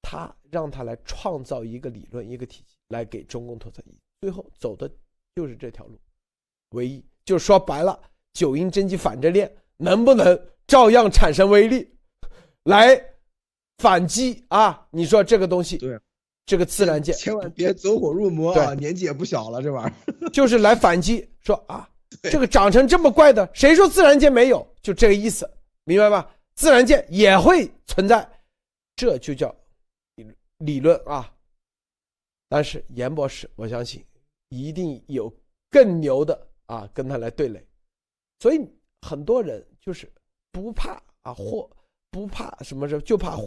他让他来创造一个理论，一个体系来给中共投资意义，最后走的就是这条路，唯一就是说白了，九阴真经反着练，能不能照样产生威力，来反击啊？你说这个东西，对，这个自然界千万别走火入魔啊！年纪也不小了，这玩意儿 就是来反击，说啊。这个长成这么怪的，谁说自然界没有？就这个意思，明白吧？自然界也会存在，这就叫理理论啊。但是严博士，我相信一定有更牛的啊，跟他来对垒。所以很多人就是不怕啊，或不怕什么什就怕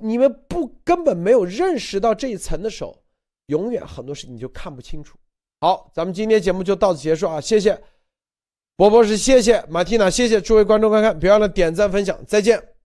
你们不根本没有认识到这一层的时候，永远很多事情你就看不清楚。好，咱们今天节目就到此结束啊！谢谢波波是，谢谢马蒂娜，谢谢诸位观众观看，别忘了点赞分享，再见。